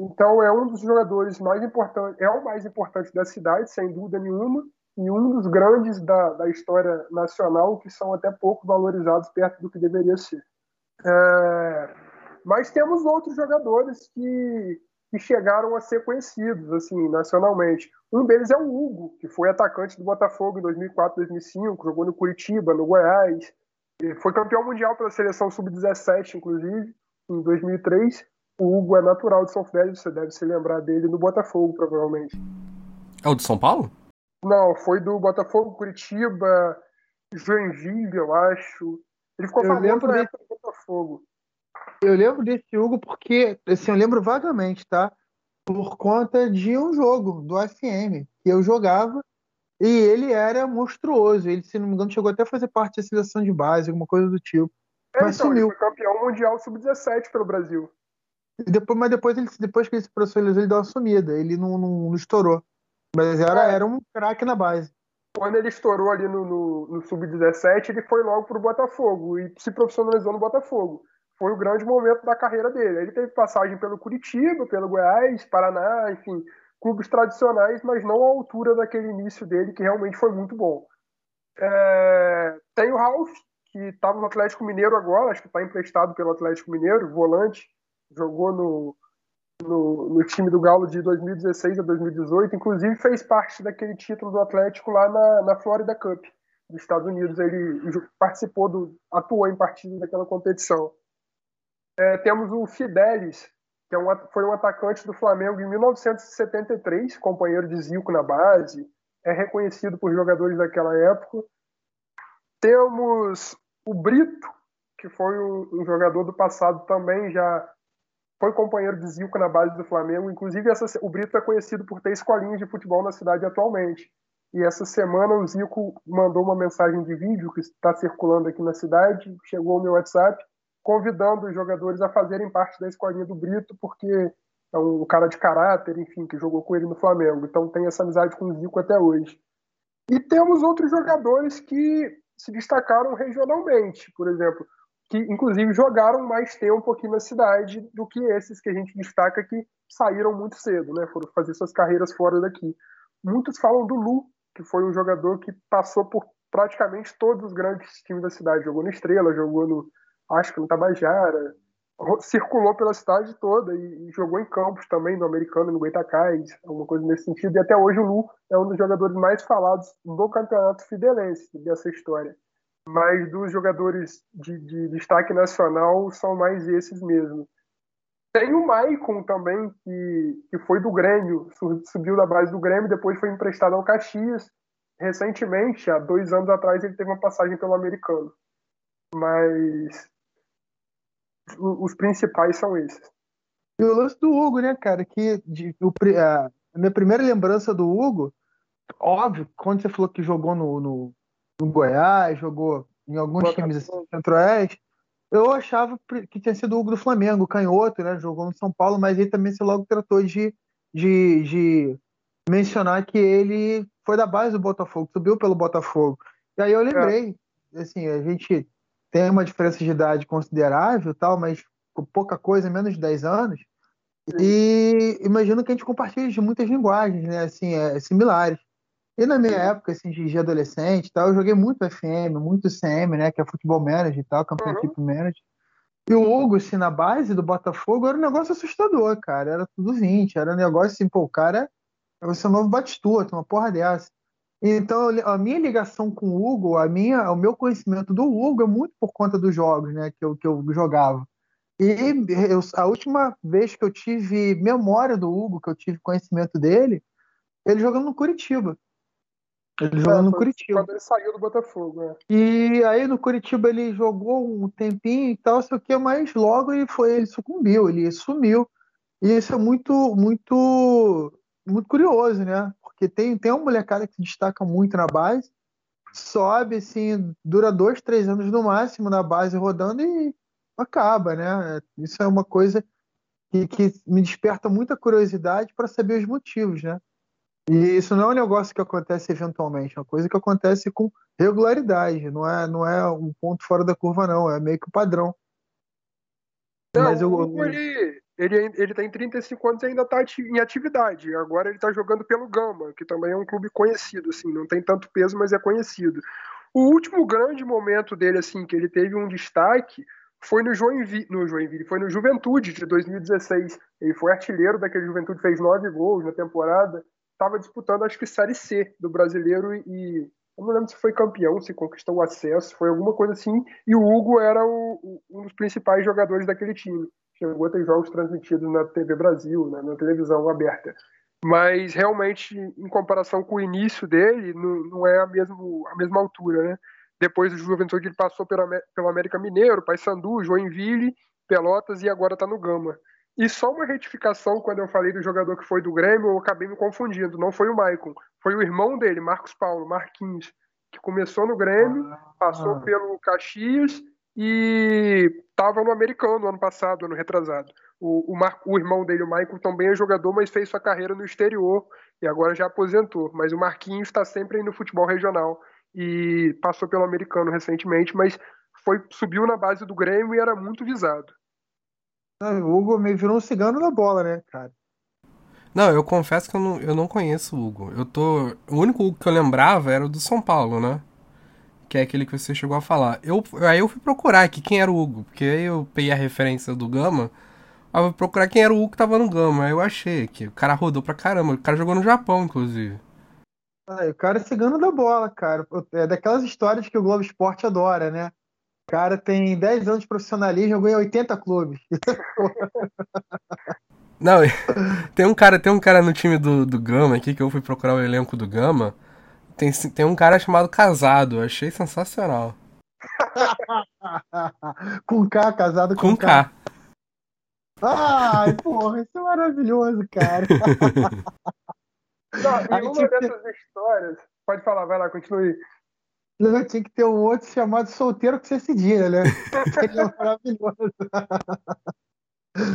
Então, é um dos jogadores mais importantes, é o mais importante da cidade, sem dúvida nenhuma, e um dos grandes da, da história nacional, que são até pouco valorizados perto do que deveria ser. É... Mas temos outros jogadores que que chegaram a ser conhecidos assim nacionalmente. Um deles é o Hugo, que foi atacante do Botafogo em 2004, 2005, jogou no Curitiba, no Goiás, foi campeão mundial pela seleção sub-17, inclusive, em 2003. O Hugo é natural de São Félix, você deve se lembrar dele no Botafogo, provavelmente. É o do São Paulo? Não, foi do Botafogo, Curitiba, Joinville, eu acho. Ele ficou eu famoso na época do Botafogo. Eu lembro desse Hugo porque, assim, eu lembro vagamente, tá? Por conta de um jogo do FM que eu jogava e ele era monstruoso. Ele, se não me engano, chegou até a fazer parte da seleção de base, alguma coisa do tipo. É, mas então, sumiu. Ele foi campeão mundial sub-17 pelo Brasil. E depois, mas depois, ele, depois que ele se profissionalizou, ele deu uma sumida. Ele não, não, não estourou. Mas era, é. era um craque na base. Quando ele estourou ali no, no, no Sub-17, ele foi logo pro Botafogo e se profissionalizou no Botafogo. Foi o grande momento da carreira dele. Ele teve passagem pelo Curitiba, pelo Goiás, Paraná, enfim, clubes tradicionais, mas não à altura daquele início dele, que realmente foi muito bom. É... Tem o Ralf, que estava no Atlético Mineiro agora, acho que está emprestado pelo Atlético Mineiro, volante, jogou no, no, no, time do Galo de 2016 a 2018, inclusive fez parte daquele título do Atlético lá na, na Florida Cup dos Estados Unidos. Ele participou do, atuou em partidas daquela competição. É, temos o Fidelis, que é um, foi um atacante do Flamengo em 1973, companheiro de Zico na base, é reconhecido por jogadores daquela época. Temos o Brito, que foi um, jogador do passado também já foi companheiro de Zico na base do Flamengo. Inclusive, essa, o Brito é conhecido por ter escolinhas de futebol na cidade atualmente. E essa semana o Zico mandou uma mensagem de vídeo que está circulando aqui na cidade, chegou ao meu WhatsApp, convidando os jogadores a fazerem parte da escolinha do Brito, porque é um cara de caráter, enfim, que jogou com ele no Flamengo. Então tem essa amizade com o Zico até hoje. E temos outros jogadores que se destacaram regionalmente. Por exemplo, que inclusive jogaram mais tempo aqui na cidade do que esses que a gente destaca que saíram muito cedo, né? Foram fazer suas carreiras fora daqui. Muitos falam do Lu, que foi um jogador que passou por praticamente todos os grandes times da cidade. Jogou no Estrela, jogou no, acho que no Tabajara, circulou pela cidade toda e, jogou em campos também, no Americano, no Goitacás, alguma coisa nesse sentido. E até hoje o Lu é um dos jogadores mais falados do campeonato fidelense dessa história mas dos jogadores de, de, destaque nacional são mais esses mesmo. Tem o Maicon também, que, que foi do Grêmio, subiu da base do Grêmio, depois foi emprestado ao Caxias. Recentemente, há dois anos atrás, ele teve uma passagem pelo americano. Mas os principais são esses. E o lance do Hugo, né, cara? Que de, o, a minha primeira lembrança do Hugo, óbvio, quando você falou que jogou no, no no Goiás, jogou em alguns times assim, centro-oeste. Eu achava que tinha sido o Hugo do Flamengo, canhoto, né? Jogou no São Paulo, mas ele também se logo tratou de, de, de mencionar que ele foi da base do Botafogo, subiu pelo Botafogo. E aí eu é. lembrei, é. assim, a gente tem uma diferença de idade considerável, tal, mas pouca coisa, menos de 10 anos. E imagino que a gente compartilha de muitas linguagens, né? Assim, é, similares. E na minha época, assim, de adolescente tal, eu joguei muito FM, muito CM, né? Que é futebol manager e tal, campeão uhum. manager. E o Hugo, assim, na base do Botafogo, era um negócio assustador, cara. Era tudo 20, era um negócio assim, pô, o cara é o seu novo Batistuta, uma porra dessa. Então, a minha ligação com o Hugo, a minha, o meu conhecimento do Hugo é muito por conta dos jogos, né, que eu, que eu jogava. E eu, a última vez que eu tive memória do Hugo, que eu tive conhecimento dele, ele jogando no Curitiba. Ele jogou é, no Curitiba. Quando ele saiu do Botafogo, é. E aí no Curitiba ele jogou um tempinho e tal, sei o que, mas logo ele foi, ele sucumbiu, ele sumiu. E isso é muito, muito, muito curioso, né? Porque tem, tem uma molecada que se destaca muito na base, sobe, assim, dura dois, três anos no máximo na base rodando e acaba, né? Isso é uma coisa que, que me desperta muita curiosidade para saber os motivos, né? E isso não é um negócio que acontece eventualmente, é uma coisa que acontece com regularidade, não é, não é um ponto fora da curva, não, é meio que o padrão. Não, Mas eu, o ele, ele, ele tem 35 anos e ainda está em atividade. Agora ele está jogando pelo Gama, que também é um clube conhecido, assim, não tem tanto peso, mas é conhecido. O último grande momento dele, assim, que ele teve um destaque, foi no Joinville, no Joinville, foi no Juventude de 2016. Ele foi artilheiro daquele Juventude, fez nove gols na temporada estava disputando, acho que Série C do brasileiro e eu não lembro se foi campeão, se conquistou o acesso, foi alguma coisa assim. E o Hugo era o, um dos principais jogadores daquele time. Chegou a ter jogos transmitidos na TV Brasil, né, na televisão aberta. mas realmente, em comparação com o início dele, não, não é a, mesmo, a mesma altura, né? Depois do Juventude ele passou pelo, pelo América Mineiro, Paysandu, Joinville, Pelotas e agora está no Gama. E só uma retificação, quando eu falei do jogador que foi do Grêmio, eu acabei me confundindo. Não foi o Maicon, foi o irmão dele, Marcos Paulo, Marquinhos, que começou no Grêmio, passou ah. pelo Caxias e estava no americano ano passado, ano retrasado. O, o, Mar, o irmão dele, o Michael, também é jogador, mas fez sua carreira no exterior e agora já aposentou. Mas o Marquinhos está sempre aí no futebol regional e passou pelo americano recentemente, mas foi subiu na base do Grêmio e era muito visado. o Hugo meio virou um cigano na bola, né, cara? Não, eu confesso que eu não, eu não conheço o Hugo. Eu tô. O único Hugo que eu lembrava era o do São Paulo, né? Que é aquele que você chegou a falar. Eu, aí eu fui procurar aqui quem era o Hugo, porque aí eu peguei a referência do Gama, aí eu fui procurar quem era o Hugo que tava no Gama, aí eu achei que o cara rodou pra caramba, o cara jogou no Japão, inclusive. Ah, o cara é cigano da bola, cara. É daquelas histórias que o Globo Esporte adora, né? O cara tem 10 anos de profissionalismo, jogou em 80 clubes. Não, tem um cara, tem um cara no time do, do Gama aqui que eu fui procurar o elenco do Gama. Tem, tem um cara chamado Casado, achei sensacional. com K, casado com, com K. K. Ai, porra, isso é maravilhoso, cara. Não, e uma dessas ter... histórias. Pode falar, vai lá, continue. Não, tinha que ter um outro chamado Solteiro que você se diga, né? Seria maravilhoso.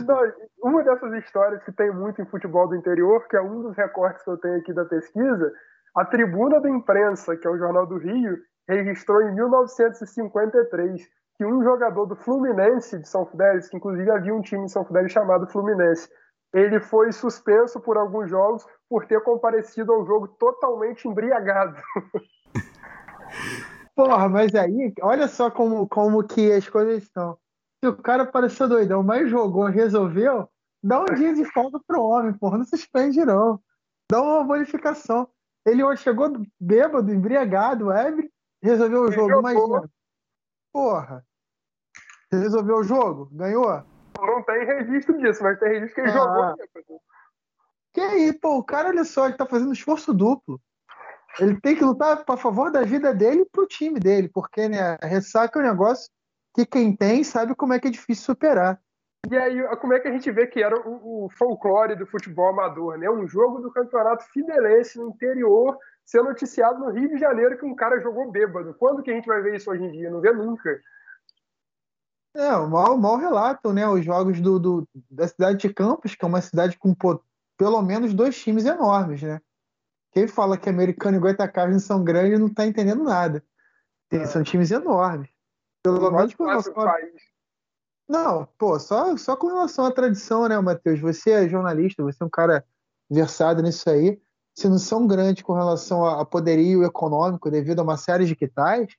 Não, uma dessas histórias que tem muito em futebol do interior, que é um dos recortes que eu tenho aqui da pesquisa, a Tribuna da Imprensa, que é o Jornal do Rio, registrou em 1953 que um jogador do Fluminense de São Fidélis, que inclusive havia um time em São Fidélis chamado Fluminense, ele foi suspenso por alguns jogos por ter comparecido ao jogo totalmente embriagado. Porra, mas aí, olha só como, como que as coisas estão. Se o cara pareceu doidão, mas jogou, resolveu, dá um dia de folga pro homem, porra, não suspende não. Dá uma bonificação. Ele hoje chegou bêbado, embriagado, ébrio, resolveu o jogo, imagina. Porra. Resolveu o jogo? Ganhou? Não tem registro disso, mas tem registro que ele ah. jogou. Que aí, pô, o cara, olha só, ele tá fazendo esforço duplo. Ele tem que lutar a favor da vida dele e pro time dele, porque, né, ressaca é um negócio que quem tem sabe como é que é difícil superar. E aí, como é que a gente vê que era o, o, folclore do futebol amador, né? Um jogo do campeonato fidelense no interior ser noticiado no Rio de Janeiro que um cara jogou bêbado. Quando que a gente vai ver isso hoje em dia? Não vê nunca. É, mal, mal relatam, né? Os jogos do, do, da cidade de Campos, que é uma cidade com pô, pelo menos dois times enormes, né? Quem fala que americano e Goitacazes são grandes não está entendendo nada. Tem, é. São times enormes. Pelo menos com relação a... Não, pô, só, só com relação à tradição, né, Matheus? Você é jornalista, você é um cara versado nisso aí. Se não são grandes com relação a, poderio econômico devido a uma série de quitais,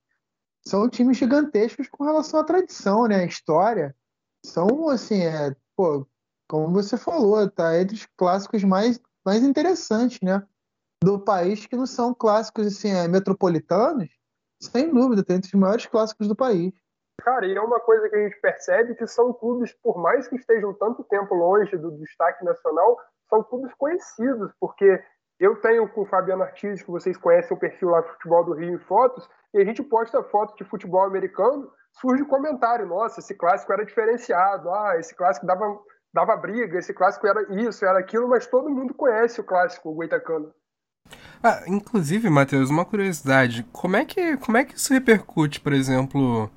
são times gigantescos com relação à tradição, né? História. São, assim, é, pô, como você falou, tá entre os clássicos mais, mais interessantes, né? Do país que não são clássicos, assim, é, metropolitanos, sem dúvida, tem entre os maiores clássicos do país. Cara, e é uma coisa que a gente percebe que são clubes, por mais que estejam tanto tempo longe do destaque nacional, são clubes conhecidos, porque eu tenho com o Fabiano Artis, que vocês conhecem o perfil lá do Futebol do Rio em fotos, e a gente posta foto de futebol americano, surge comentário, nossa, esse clássico era diferenciado, ah, esse clássico dava, dava briga, esse clássico era isso, era aquilo, mas todo mundo conhece o clássico o Goitacano. Ah, inclusive, Matheus, uma curiosidade, como é que como é que isso repercute, por exemplo,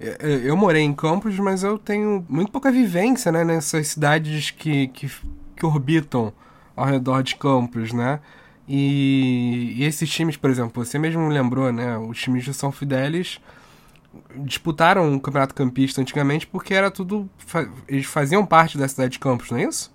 eu morei em Campos, mas eu tenho muito pouca vivência né, nessas cidades que, que, que orbitam ao redor de Campos, né? E, e, esses times, por exemplo, você mesmo lembrou, né? Os times de São Fidélis disputaram o Campeonato Campista antigamente porque era tudo. Eles faziam parte da cidade de Campos, não é isso?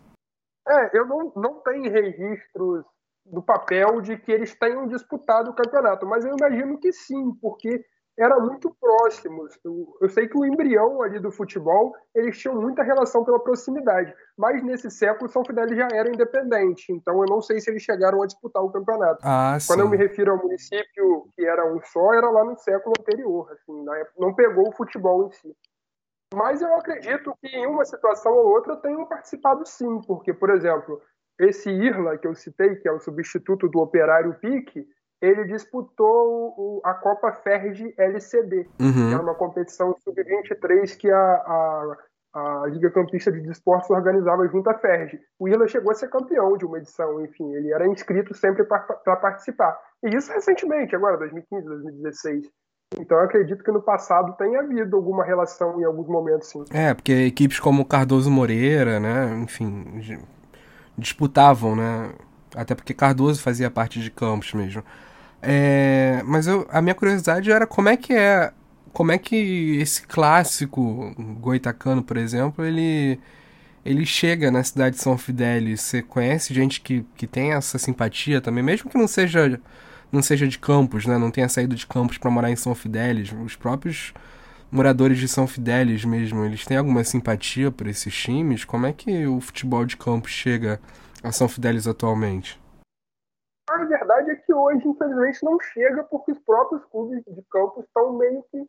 É, eu não, não tenho registros do papel de que eles tenham disputado o campeonato, mas eu imagino que sim, porque eram muito próximos. Eu, eu, sei que o embrião ali do futebol, eles tinham muita relação pela proximidade, mas nesse século São Fidélis já era independente, então eu não sei se eles chegaram a disputar o campeonato. Ah, Quando eu me refiro ao município que era um só, era lá no século anterior, assim, não pegou o futebol em si. Mas eu acredito que em uma situação ou outra tenham participado sim, porque, por exemplo, esse Irla que eu citei, que é o substituto do Operário Pique, ele disputou o, a Copa Ferg LCD, uhum. que era uma competição sub-23 que a, a, a Liga Campista de Desportos organizava junto à Ferg. O Irla chegou a ser campeão de uma edição, enfim, ele era inscrito sempre para participar. E isso recentemente, agora, 2015, 2016. Então eu acredito que no passado tenha havido alguma relação em alguns momentos, sim. É, porque equipes como Cardoso Moreira, né, enfim, disputavam, né? Até porque Cardoso fazia parte de campos mesmo. É, mas eu, a minha curiosidade era como é que é, como é que esse clássico goitacano, por exemplo, ele ele chega na cidade de São Fidélis. Você conhece gente que, que tem essa simpatia também, mesmo que não seja não seja de Campos, né? Não tenha saído de Campos para morar em São Fidélis. Os próprios moradores de São Fidélis mesmo, eles têm alguma simpatia por esses times? Como é que o futebol de Campos chega a São Fidélis atualmente? A verdade é que hoje, infelizmente, não chega porque os próprios clubes de Campos estão meio que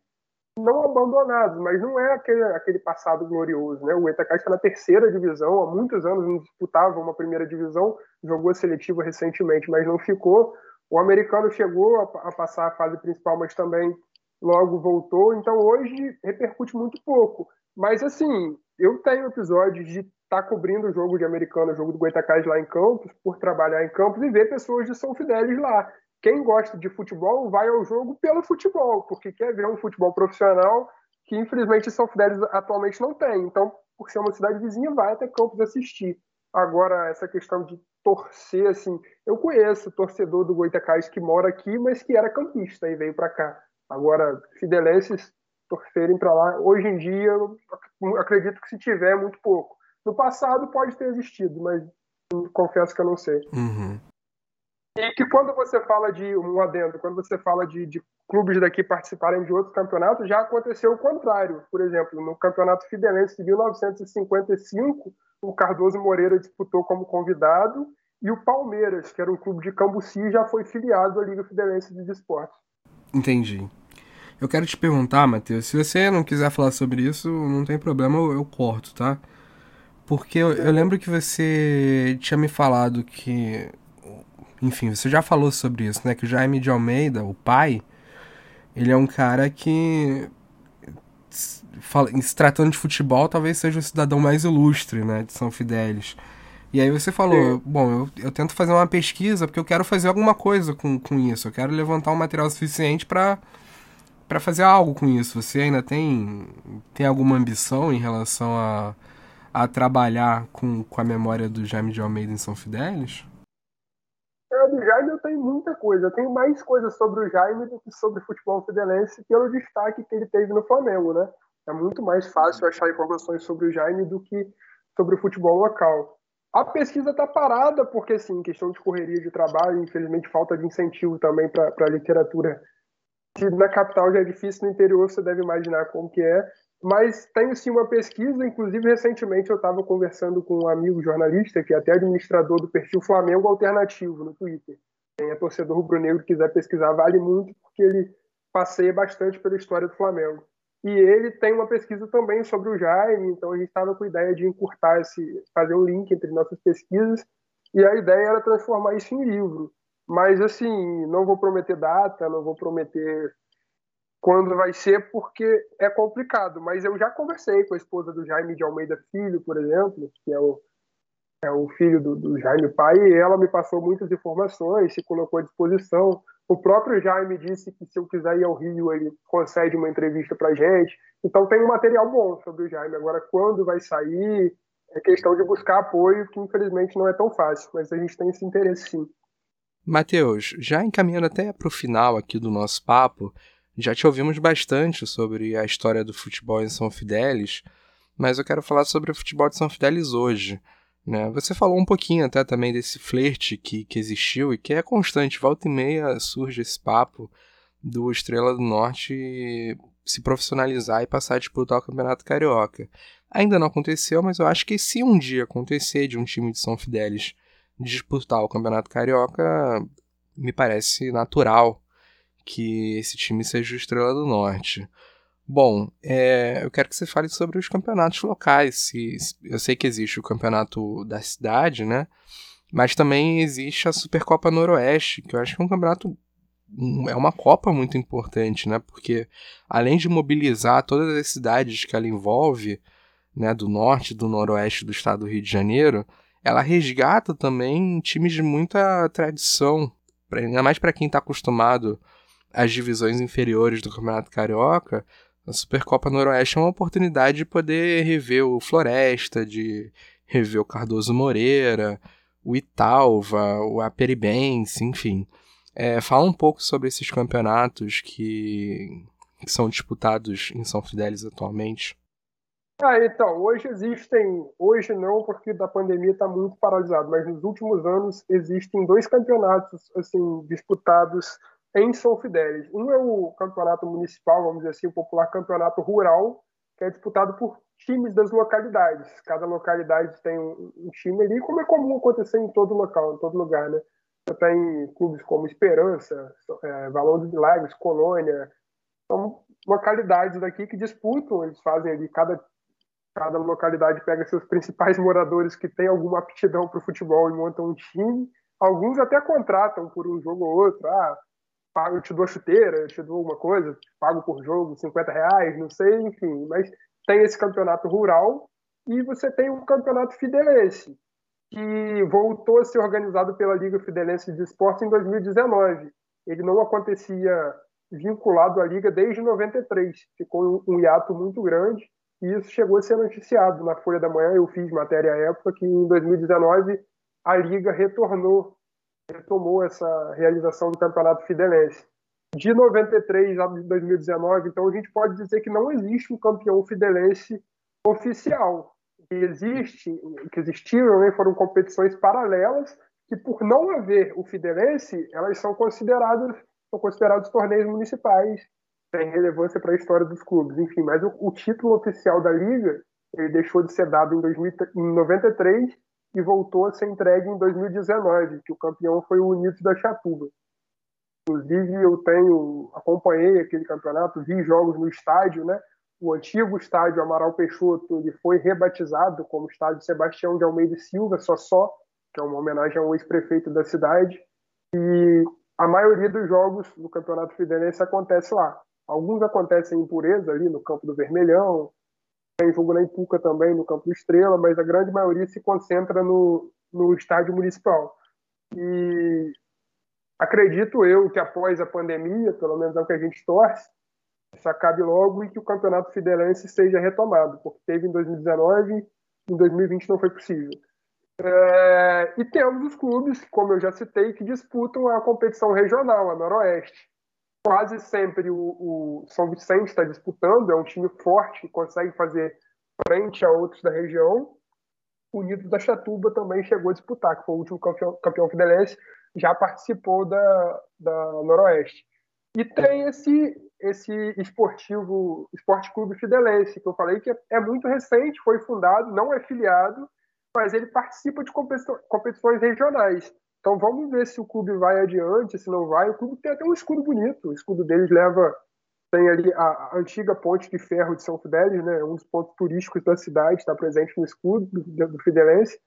não abandonados, mas não é aquele, aquele passado glorioso, né? O Etacá está na terceira divisão, há muitos anos não disputava uma primeira divisão, jogou a seletiva recentemente, mas não ficou. O americano chegou a, a passar a fase principal, mas também logo voltou. Então hoje repercute muito pouco. Mas assim, eu tenho episódios de estar tá cobrindo o jogo de americano, o jogo do Goitacás lá em Campos, por trabalhar em Campos e ver pessoas de São Fidélis lá. Quem gosta de futebol vai ao jogo pelo futebol, porque quer ver um futebol profissional que infelizmente São Fidélis atualmente não tem. Então, por ser uma cidade vizinha, vai até Campos assistir. Agora, essa questão de torcer, assim, eu conheço torcedor do Goitacás que mora aqui, mas que era campista e veio para cá. Agora, fidelenses torcerem para lá, hoje em dia, acredito que se tiver, é muito pouco. No passado pode ter existido, mas confesso que eu não sei. Uhum. E que quando você fala de um adendo, quando você fala de, de, clubes daqui participarem de outros campeonatos, já aconteceu o contrário. Por exemplo, no Campeonato Fidelense de 1955, o Cardoso Moreira disputou como convidado e o Palmeiras, que era um clube de Cambuci, já foi filiado à Liga Fidelense de Esportes. Entendi. Eu quero te perguntar, Matheus, se você não quiser falar sobre isso, não tem problema, eu, eu corto, tá? Porque eu, eu lembro que você tinha me falado que enfim, você já falou sobre isso, né? Que o Jaime de Almeida, o pai, ele é um cara que, se tratando de futebol, talvez seja o cidadão mais ilustre, né? De São Fidélis. E aí você falou, Sim. bom, eu, eu tento fazer uma pesquisa porque eu quero fazer alguma coisa com, com isso. Eu quero levantar um material suficiente para para fazer algo com isso. Você ainda tem, tem alguma ambição em relação a, a trabalhar com, com a memória do Jaime de Almeida em São Fidélis? do Jaime eu tenho muita coisa. Eu tenho mais coisas sobre o Jaime do que sobre o futebol fidelense pelo destaque que ele teve no Flamengo, né? É muito mais fácil achar informações sobre o Jaime do que sobre o futebol local. A pesquisa está parada porque, sim, questão de correria de trabalho, infelizmente falta de incentivo também para a literatura. Na capital já é difícil, no interior você deve imaginar como que é. Mas tenho sim uma pesquisa, inclusive recentemente eu estava conversando com um amigo jornalista, que é até administrador do perfil Flamengo Alternativo no Twitter. Quem é torcedor rubro-negro quiser pesquisar, vale muito, porque ele passeia bastante pela história do Flamengo. E ele tem uma pesquisa também sobre o Jaime, então a gente estava com a ideia de encurtar esse, fazer um link entre nossas pesquisas, e a ideia era transformar isso em livro. Mas assim, não vou prometer data, não vou prometer quando vai ser, porque é complicado. Mas eu já conversei com a esposa do Jaime de Almeida Filho, por exemplo, que é o, é o filho do, do Jaime pai, e ela me passou muitas informações, se colocou à disposição. O próprio Jaime disse que se eu quiser ir ao Rio, ele concede uma entrevista para gente. Então tem um material bom sobre o Jaime. Agora, quando vai sair, é questão de buscar apoio, que infelizmente não é tão fácil, mas a gente tem esse interesse sim. Mateus, já encaminhando até para o final aqui do nosso papo, já te ouvimos bastante sobre a história do futebol em São Fidélis, mas eu quero falar sobre o futebol de São Fidélis hoje. Né? Você falou um pouquinho até também desse flerte que, que existiu e que é constante, volta e meia surge esse papo do Estrela do Norte se profissionalizar e passar a disputar o Campeonato Carioca. Ainda não aconteceu, mas eu acho que se um dia acontecer de um time de São Fidélis disputar o Campeonato Carioca, me parece natural que esse time seja o Estrela do Norte. Bom, é, eu quero que você fale sobre os campeonatos locais. Se, eu sei que existe o campeonato da cidade, né? Mas também existe a Supercopa Noroeste, que eu acho que é um campeonato é uma Copa muito importante, né? Porque além de mobilizar todas as cidades que ela envolve, né, do norte do noroeste do estado do Rio de Janeiro, ela resgata também times de muita tradição, ainda mais para quem está acostumado às divisões inferiores do Campeonato Carioca. A Supercopa Noroeste é uma oportunidade de poder rever o Floresta, de rever o Cardoso Moreira, o Italva, o Aperibense, enfim. É, fala um pouco sobre esses campeonatos que, que são disputados em São Fidélis atualmente. Ah, então, hoje existem, hoje não, porque da pandemia está muito paralisado, mas nos últimos anos existem dois campeonatos assim disputados em São Fidélis. Um é o campeonato municipal, vamos dizer assim, o popular campeonato rural, que é disputado por times das localidades. Cada localidade tem um, time ali, como é comum acontecer em todo local, em todo lugar, né? Você tem clubes como Esperança, é, Valão dos Milagres, Colônia, são localidades daqui que disputam, eles fazem ali cada cada localidade pega seus principais moradores que têm alguma aptidão para o futebol e montam um time. Alguns até contratam por um jogo ou outro. Ah, eu te dou chuteira, eu te dou alguma coisa, pago por jogo 50 reais, não sei, enfim. Mas tem esse campeonato rural e você tem um campeonato fidelense, que voltou a ser organizado pela Liga Fidelense de Esportes em 2019. Ele não acontecia vinculado à Liga desde 93. Ficou um hiato muito grande e isso chegou a ser noticiado na Folha da Manhã. Eu fiz matéria à época que em 2019 a Liga retornou, retomou essa realização do Campeonato Fidelense. De 93 a 2019, então a gente pode dizer que não existe um campeão fidelense oficial. Que existe, que existiram, né, foram competições paralelas que por não haver o fidelense, elas são consideradas são considerados torneios municipais tem relevância para a história dos clubes. Enfim, mas o, o, título oficial da liga ele deixou de ser dado em, 2000, em 93 e voltou a ser entregue em 2019, que o campeão foi o Unidos da Chatuba. Inclusive, eu tenho acompanhei aquele campeonato, vi jogos no estádio, né? O antigo estádio Amaral Peixoto ele foi rebatizado como estádio Sebastião de Almeida Silva, só só, que é uma homenagem ao ex-prefeito da cidade. E a maioria dos jogos do Campeonato Fideirense acontece lá. Alguns acontecem em pureza ali no campo do Vermelhão, tem jogo na Ipuca também, no campo Estrela, mas a grande maioria se concentra no, no estádio municipal. E acredito eu que após a pandemia, pelo menos é o que a gente torce, isso acabe logo e que o Campeonato Fidelense seja retomado, porque teve em 2019 em 2020 não foi possível. É, e temos os clubes, como eu já citei, que disputam a competição regional, a Noroeste quase sempre o, o São Vicente está disputando, é um time forte, que consegue fazer frente a outros da região. O Unidos da Chatuba também chegou a disputar, que foi o último campeão, campeão fidelense, já participou da, da Noroeste. E tem esse esse esportivo, Esporte Clube Fidelense, que eu falei que é muito recente, foi fundado, não é filiado, mas ele participa de competições regionais. Então vamos ver se o clube vai adiante, se não vai. O clube tem até um escudo bonito. O escudo deles leva tem ali a, antiga ponte de ferro de São Fidélis, né? Um dos pontos turísticos da cidade está presente no escudo do, do Fidelense.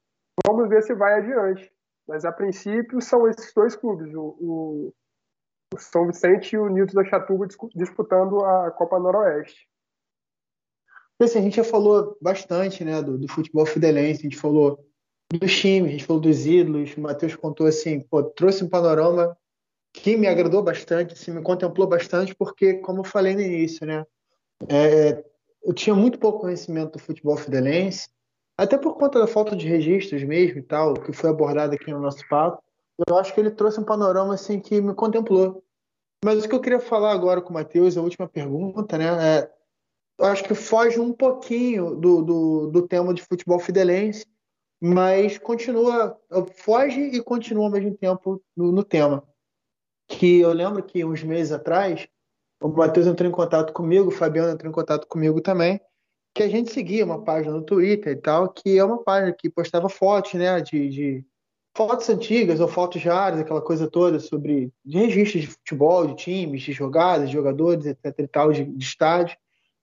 Vamos ver se vai adiante. Mas a princípio são esses dois clubes, o, o, o São Vicente e o Nilton da Chatuba disputando a Copa Noroeste. Assim, a gente já falou bastante né, do, do futebol fidelense, a gente falou dos times, a gente falou dos ídolos, o Matheus contou assim, pô, trouxe um panorama que me agradou bastante, assim, me contemplou bastante, porque, como eu falei no início, né, é, eu tinha muito pouco conhecimento do futebol fidelense, até por conta da falta de registros mesmo e tal, que foi abordado aqui no nosso papo, eu acho que ele trouxe um panorama assim que me contemplou. Mas o que eu queria falar agora com o Matheus, a última pergunta, né, é, eu acho que foge um pouquinho do, do, do tema de futebol fidelense, mas continua, foge e continua ao mesmo tempo no, no, tema. Que eu lembro que uns meses atrás, o Matheus entrou em contato comigo, o Fabiano entrou em contato comigo também, que a gente seguia uma página no Twitter e tal, que é uma página que postava fotos, né, de, de fotos antigas ou fotos raras, aquela coisa toda sobre de registros de futebol, de times, de jogadas, de jogadores, etc e tal, de, de estádio.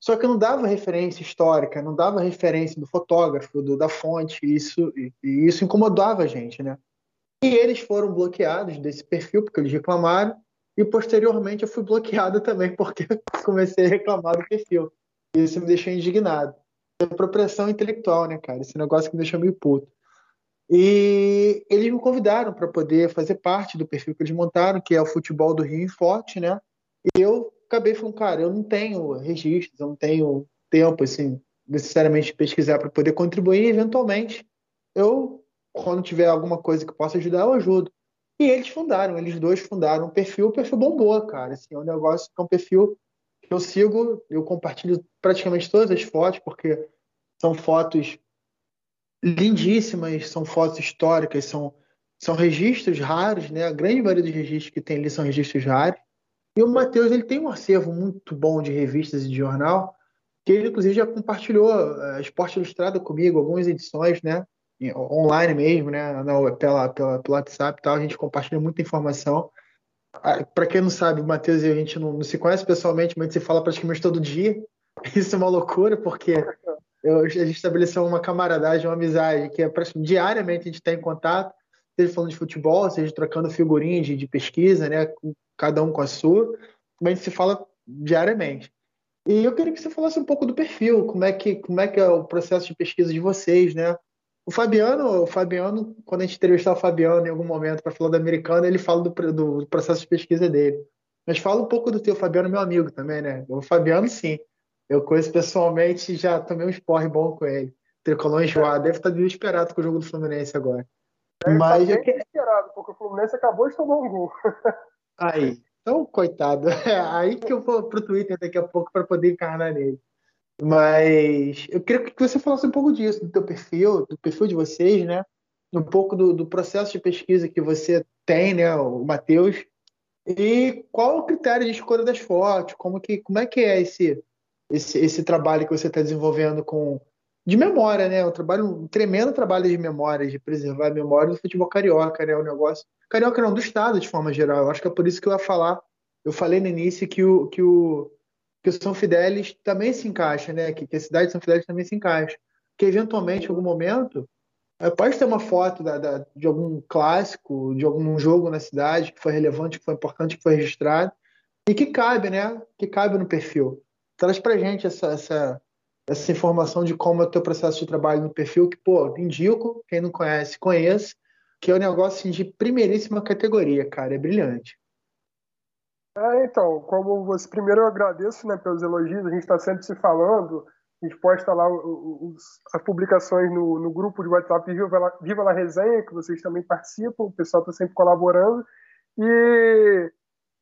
Só que não dava referência histórica, não dava referência do fotógrafo, do, da fonte, e isso, e, e isso incomodava a gente, né? E eles foram bloqueados desse perfil, porque eles reclamaram, e posteriormente eu fui bloqueado também, porque comecei a reclamar do perfil. Isso me deixou indignado. É apropriação intelectual, né, cara? Esse negócio que me deixou meio puto. E eles me convidaram para poder fazer parte do perfil que eles montaram, que é o Futebol do Rio em Forte, né? E eu acabei falando, cara, eu não tenho registros, eu não tenho tempo, assim, necessariamente pesquisar para poder contribuir. Eventualmente, eu, quando tiver alguma coisa que possa ajudar, eu ajudo. E eles fundaram, eles dois fundaram um perfil, o perfil bombou, cara. Assim, é um negócio que é um perfil que eu sigo, eu compartilho praticamente todas as fotos, porque são fotos lindíssimas, são fotos históricas, são, são registros raros, né? A grande maioria dos registros que tem ali são registros raros. E o Matheus ele tem um acervo muito bom de revistas e de jornal, que ele inclusive já compartilhou a eh, Esporte Ilustrada comigo, algumas edições, né? Online mesmo, né? Na, pela, pela, pelo WhatsApp e tal, a gente compartilha muita informação. Ah, Para quem não sabe, o Matheus e a gente não, não, se conhece pessoalmente, mas se fala praticamente todo dia. Isso é uma loucura, porque eu, a gente estabeleceu uma camaradagem, uma amizade, que é diariamente a gente está em contato, seja falando de futebol, seja trocando figurinhas de, de pesquisa, né? Cada um com a sua, mas a gente se fala diariamente. E eu queria que você falasse um pouco do perfil, como é que, como é, que é o processo de pesquisa de vocês, né? O Fabiano, o Fabiano, quando a gente entrevistar o Fabiano em algum momento para falar do americano, ele fala do, do, processo de pesquisa dele. Mas fala um pouco do teu, o Fabiano é meu amigo também, né? O Fabiano, sim. Eu conheço pessoalmente já tomei um esporre bom com ele. Tricolor enjoado. Deve estar desesperado com o jogo do Fluminense agora. Deve Mas estar bem desesperado, porque o Fluminense acabou de tomar um gol. Aí. Então, coitado. É aí que eu vou pro Twitter daqui a pouco para poder encarnar nele. Mas eu queria que você falasse um pouco disso, do teu perfil, do perfil de vocês, né? Um pouco do, do processo de pesquisa que você tem, né, o Matheus. E qual o critério de escolha das fotos? Como, que, como é que é esse, esse, esse trabalho que você está desenvolvendo com de memória, né? Um trabalho, um tremendo trabalho de memória, de preservar a memória do futebol carioca, né? O negócio carioca não do estado de forma geral. Eu acho que é por isso que eu ia falar. Eu falei no início que o que o que o São Fidélis também se encaixa, né? Que, que a cidade de São Fidélis também se encaixa. Que eventualmente, em algum momento, é, pode ter uma foto da, da, de algum clássico, de algum jogo na cidade que foi relevante, que foi importante, que foi registrado e que cabe, né? Que cabe no perfil. Traz pra gente essa, essa, essa informação de como é o teu processo de trabalho no perfil, que, pô, indico, quem não conhece, conhece, que é um negócio assim, de primeiríssima categoria, cara, é brilhante. É, então, como você, primeiro eu agradeço né, pelos elogios, a gente está sempre se falando, a gente posta lá os, as publicações no, no, grupo de WhatsApp Viva La, Viva La Resenha, que vocês também participam, o pessoal está sempre colaborando, e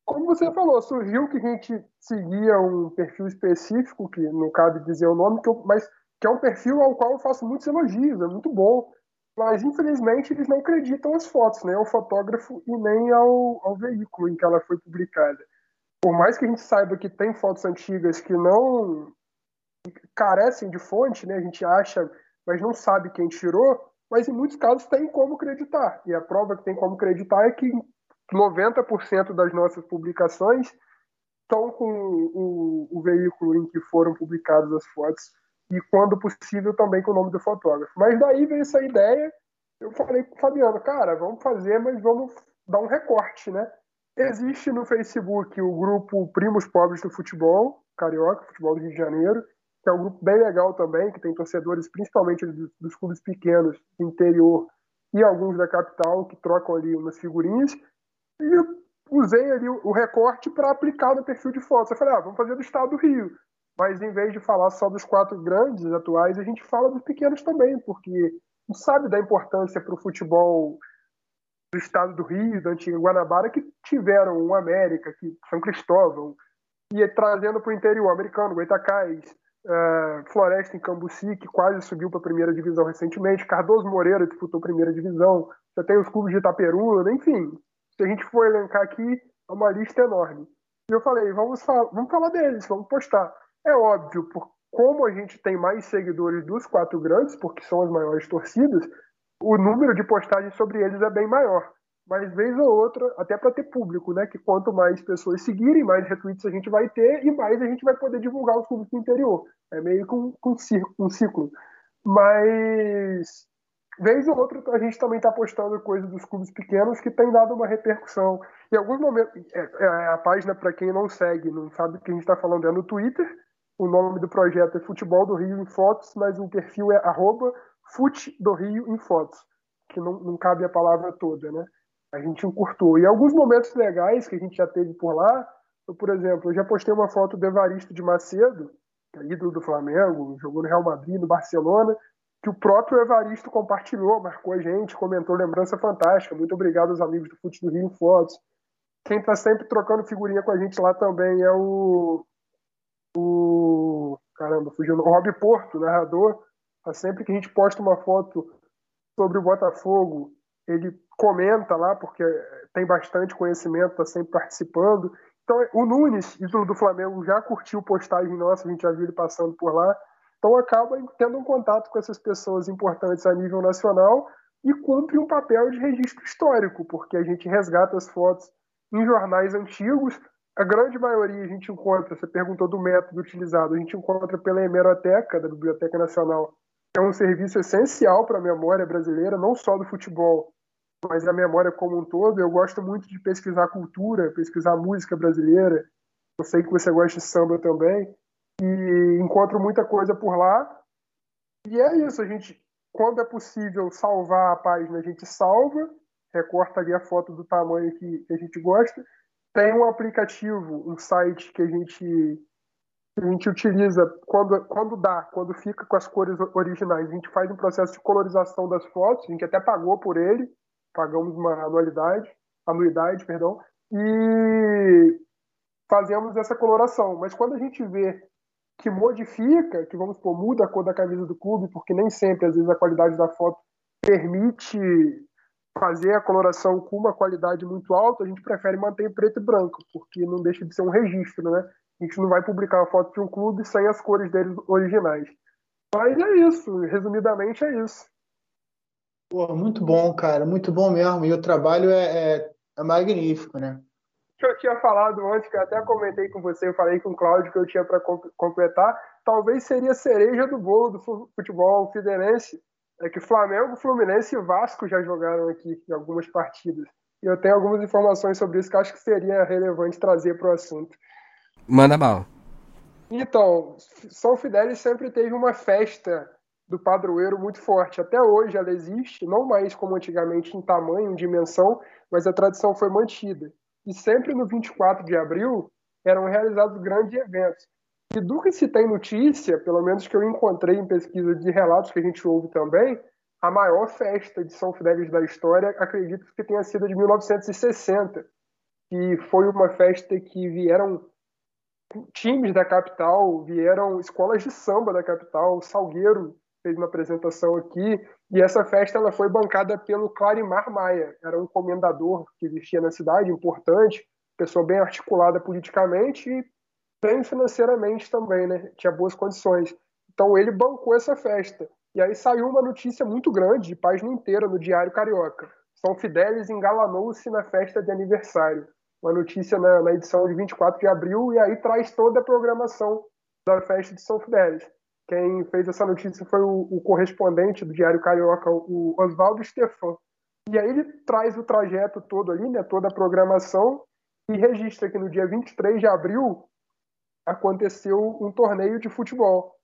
como você falou, surgiu que a gente seguia um perfil específico, que não cabe dizer o nome, que eu, mas que é um perfil ao qual eu faço muitos elogios, é muito bom. Mas, infelizmente, eles não acreditam as fotos, nem ao fotógrafo e nem ao, ao veículo em que ela foi publicada. Por mais que a gente saiba que tem fotos antigas que não carecem de fonte, né, a gente acha, mas não sabe quem tirou, mas em muitos casos tem como acreditar. E a prova que tem como acreditar é que 90% das nossas publicações estão com o, o, veículo em que foram publicadas as fotos e, quando possível, também com o nome do fotógrafo. Mas daí veio essa ideia, eu falei com o Fabiano, cara, vamos fazer, mas vamos dar um recorte, né? Existe no Facebook o grupo Primos Pobres do Futebol, Carioca, Futebol do Rio de Janeiro, que é um grupo bem legal também, que tem torcedores principalmente dos, dos clubes pequenos do interior e alguns da capital que trocam ali umas figurinhas. E usei ali o recorte para aplicar no perfil de fotos. Eu falei, ah, vamos fazer do estado do Rio. Mas em vez de falar só dos quatro grandes atuais, a gente fala dos pequenos também, porque não sabe da importância para o futebol do estado do Rio, da antiga Guanabara, que tiveram um América, que São Cristóvão, e trazendo para o interior americano, Goitacás, uh, Floresta em Cambuci, que quase subiu para a primeira divisão recentemente, Cardoso Moreira disputou primeira divisão, já tem os clubes de Itaperuna, enfim, se a gente for elencar aqui, é uma lista enorme. E eu falei, vamos falar, vamos falar deles, vamos postar. É óbvio, por como a gente tem mais seguidores dos quatro grandes, porque são as maiores torcidas, o número de postagens sobre eles é bem maior. Mas vez ou outra, até para ter público, né? Que quanto mais pessoas seguirem, mais retweets a gente vai ter e mais a gente vai poder divulgar os clubes do interior. É meio que um, um, um ciclo. Mas vez ou outra a gente também está postando coisas dos clubes pequenos que tem dado uma repercussão. Em alguns momentos, é, é a página para quem não segue, não sabe o que a gente está falando, é no Twitter. O nome do projeto é Futebol do Rio em Fotos, mas o perfil é arroba Fute do Rio em Fotos, que não, não cabe a palavra toda, né? A gente encurtou. E alguns momentos legais que a gente já teve por lá, eu, por exemplo, eu já postei uma foto do Evaristo de Macedo, que é ídolo do Flamengo, jogou no Real Madrid, no Barcelona, que o próprio Evaristo compartilhou, marcou a gente, comentou lembrança fantástica. Muito obrigado aos amigos do Fute do Rio Fotos. Quem está sempre trocando figurinha com a gente lá também é o. O. Caramba, fugiu. O Rob Porto, narrador. Tá sempre que a gente posta uma foto sobre o Botafogo, ele comenta lá, porque tem bastante conhecimento, está sempre participando. Então, o Nunes, ídolo do Flamengo, já curtiu postagem nossa, a gente já viu ele passando por lá. Então acaba tendo um contato com essas pessoas importantes a nível nacional e cumpre um papel de registro histórico, porque a gente resgata as fotos em jornais antigos. A grande maioria a gente encontra, você perguntou do método utilizado, a gente encontra pela hemeroteca da Biblioteca Nacional. É um serviço essencial para a memória brasileira, não só do futebol, mas a memória como um todo. Eu gosto muito de pesquisar cultura, pesquisar música brasileira. Eu sei que você gosta de samba também e encontro muita coisa por lá. E é isso, a gente, quando é possível salvar a página, a gente salva, recorta ali a foto do tamanho que, que a gente gosta. Tem um aplicativo, um site que a gente a gente utiliza quando, quando dá, quando fica com as cores originais. A gente faz um processo de colorização das fotos, a gente até pagou por ele, pagamos uma anualidade, anuidade, perdão, e fazemos essa coloração. Mas quando a gente vê que modifica, que vamos supor, muda a cor da camisa do clube, porque nem sempre, às vezes, a qualidade da foto permite fazer a coloração com uma qualidade muito alta, a gente prefere manter preto e branco, porque não deixa de ser um registro, né? A gente não vai publicar a foto de um clube sem as cores deles originais. Mas é isso, resumidamente é isso. Pô, muito bom, cara, muito bom mesmo. E o trabalho é, é, é magnífico, né? Que eu tinha falado antes, que eu até comentei com você, eu falei com o Cláudio que eu tinha para completar, talvez seria a cereja do bolo do futebol fidelense, é que Flamengo, Fluminense e Vasco já jogaram aqui em algumas partidas. E eu tenho algumas informações sobre isso que acho que seria relevante trazer para o assunto. Manda mal. Então, São Fidélis sempre teve uma festa do padroeiro muito forte. Até hoje ela existe, não mais como antigamente em tamanho, em dimensão, mas a tradição foi mantida e sempre no 24 de abril eram realizados grandes eventos. E do que se tem notícia, pelo menos que eu encontrei em pesquisa de relatos que a gente ouve também, a maior festa de São Fidélis da história, acredito que tenha sido de 1960, que foi uma festa que vieram times da capital, vieram escolas de samba da capital, Salgueiro fez uma apresentação aqui, e essa festa ela foi bancada pelo Clarimar Maia, era um comendador que existia na cidade, importante, pessoa bem articulada politicamente e bem financeiramente também, né? Tinha boas condições. Então ele bancou essa festa. E aí saiu uma notícia muito grande, de página inteira, no Diário Carioca. São Fidélis engalanou-se na festa de aniversário. Uma notícia na, na, edição de 24 de abril, e aí traz toda a programação da festa de São Fidélis. Quem fez essa notícia foi o, o correspondente do Diário Carioca, o Oswaldo Stefan. E aí ele traz o trajeto todo ali, né, toda a programação, e registra que no dia 23 de abril aconteceu um torneio de futebol.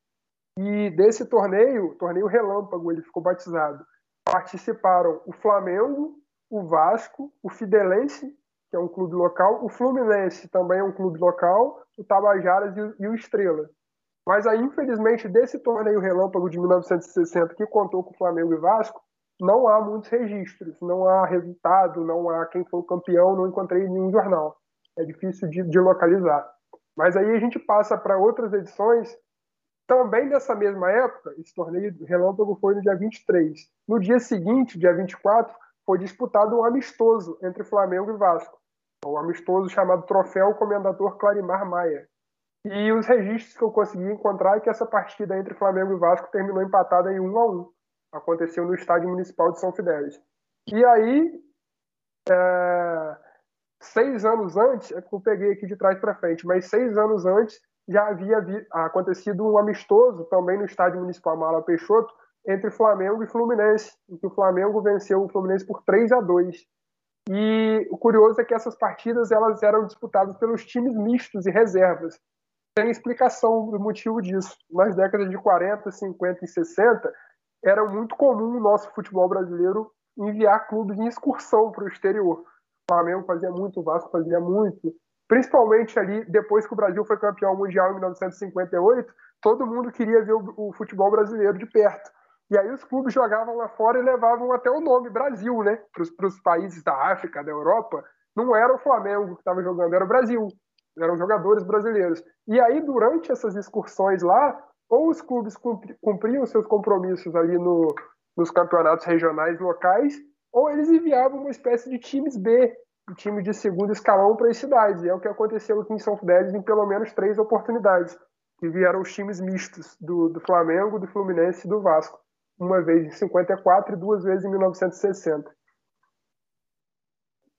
E desse torneio, torneio Relâmpago, ele ficou batizado, participaram o Flamengo, o Vasco, o Fidelense, que é um clube local, o Fluminense também é um clube local, o Tabajaras e o, e o Estrela. Mas aí, infelizmente, desse torneio relâmpago de 1960 que contou com Flamengo e Vasco, não há muitos registros, não há resultado, não há quem foi o campeão, não encontrei nenhum jornal. É difícil de, de localizar. Mas aí a gente passa para outras edições, também dessa mesma época, esse torneio relâmpago foi no dia 23. No dia seguinte, dia 24, foi disputado um amistoso entre Flamengo e Vasco. Um amistoso chamado Troféu Comendador Clarimar Maia. E os registros que eu consegui encontrar é que essa partida entre Flamengo e Vasco terminou empatada em 1 a 1 Aconteceu no Estádio Municipal de São Fidélis. E aí, é, seis anos antes, é que eu peguei aqui de trás para frente, mas seis anos antes já havia acontecido um amistoso também no Estádio Municipal Mala Peixoto entre Flamengo e Fluminense, em que o Flamengo venceu o Fluminense por 3 a 2. E o curioso é que essas partidas elas eram disputadas pelos times mistos e reservas. Tem explicação do motivo disso. Nas décadas de 40, 50 e 60, era muito comum o nosso futebol brasileiro enviar clubes em excursão para o exterior. O Flamengo fazia muito, o Vasco fazia muito. Principalmente ali, depois que o Brasil foi campeão mundial em 1958, todo mundo queria ver o, o futebol brasileiro de perto. E aí os clubes jogavam lá fora e levavam até o nome Brasil, né? Para os países da África, da Europa. Não era o Flamengo que estava jogando, era o Brasil. Eram jogadores brasileiros. E aí, durante essas excursões lá, ou os clubes cumpriam seus compromissos ali no, nos campeonatos regionais locais, ou eles enviavam uma espécie de times B, um time de segundo escalão para as cidades. E é o que aconteceu aqui em São Fidélis em pelo menos três oportunidades, que vieram os times mistos do, do Flamengo, do Fluminense e do Vasco uma vez em 54 e duas vezes em 1960.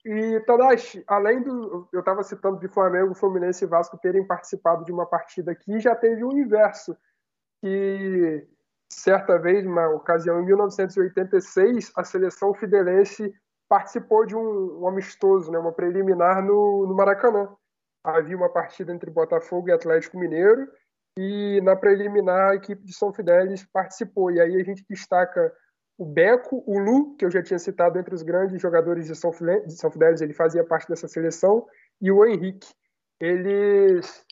E, Tadashi, além do. Eu estava citando de Flamengo, Fluminense e Vasco terem participado de uma partida aqui, já teve o inverso, que certa vez, uma ocasião em 1986, a seleção fidelense participou de um, um amistoso, né, uma preliminar no, no Maracanã. Havia uma partida entre Botafogo e Atlético Mineiro, e na preliminar a equipe de São Fidélis participou. E aí a gente destaca o Beco, o Lu, que eu já tinha citado entre os grandes jogadores de São Fidélis, ele fazia parte dessa seleção, e o Henrique. Eles.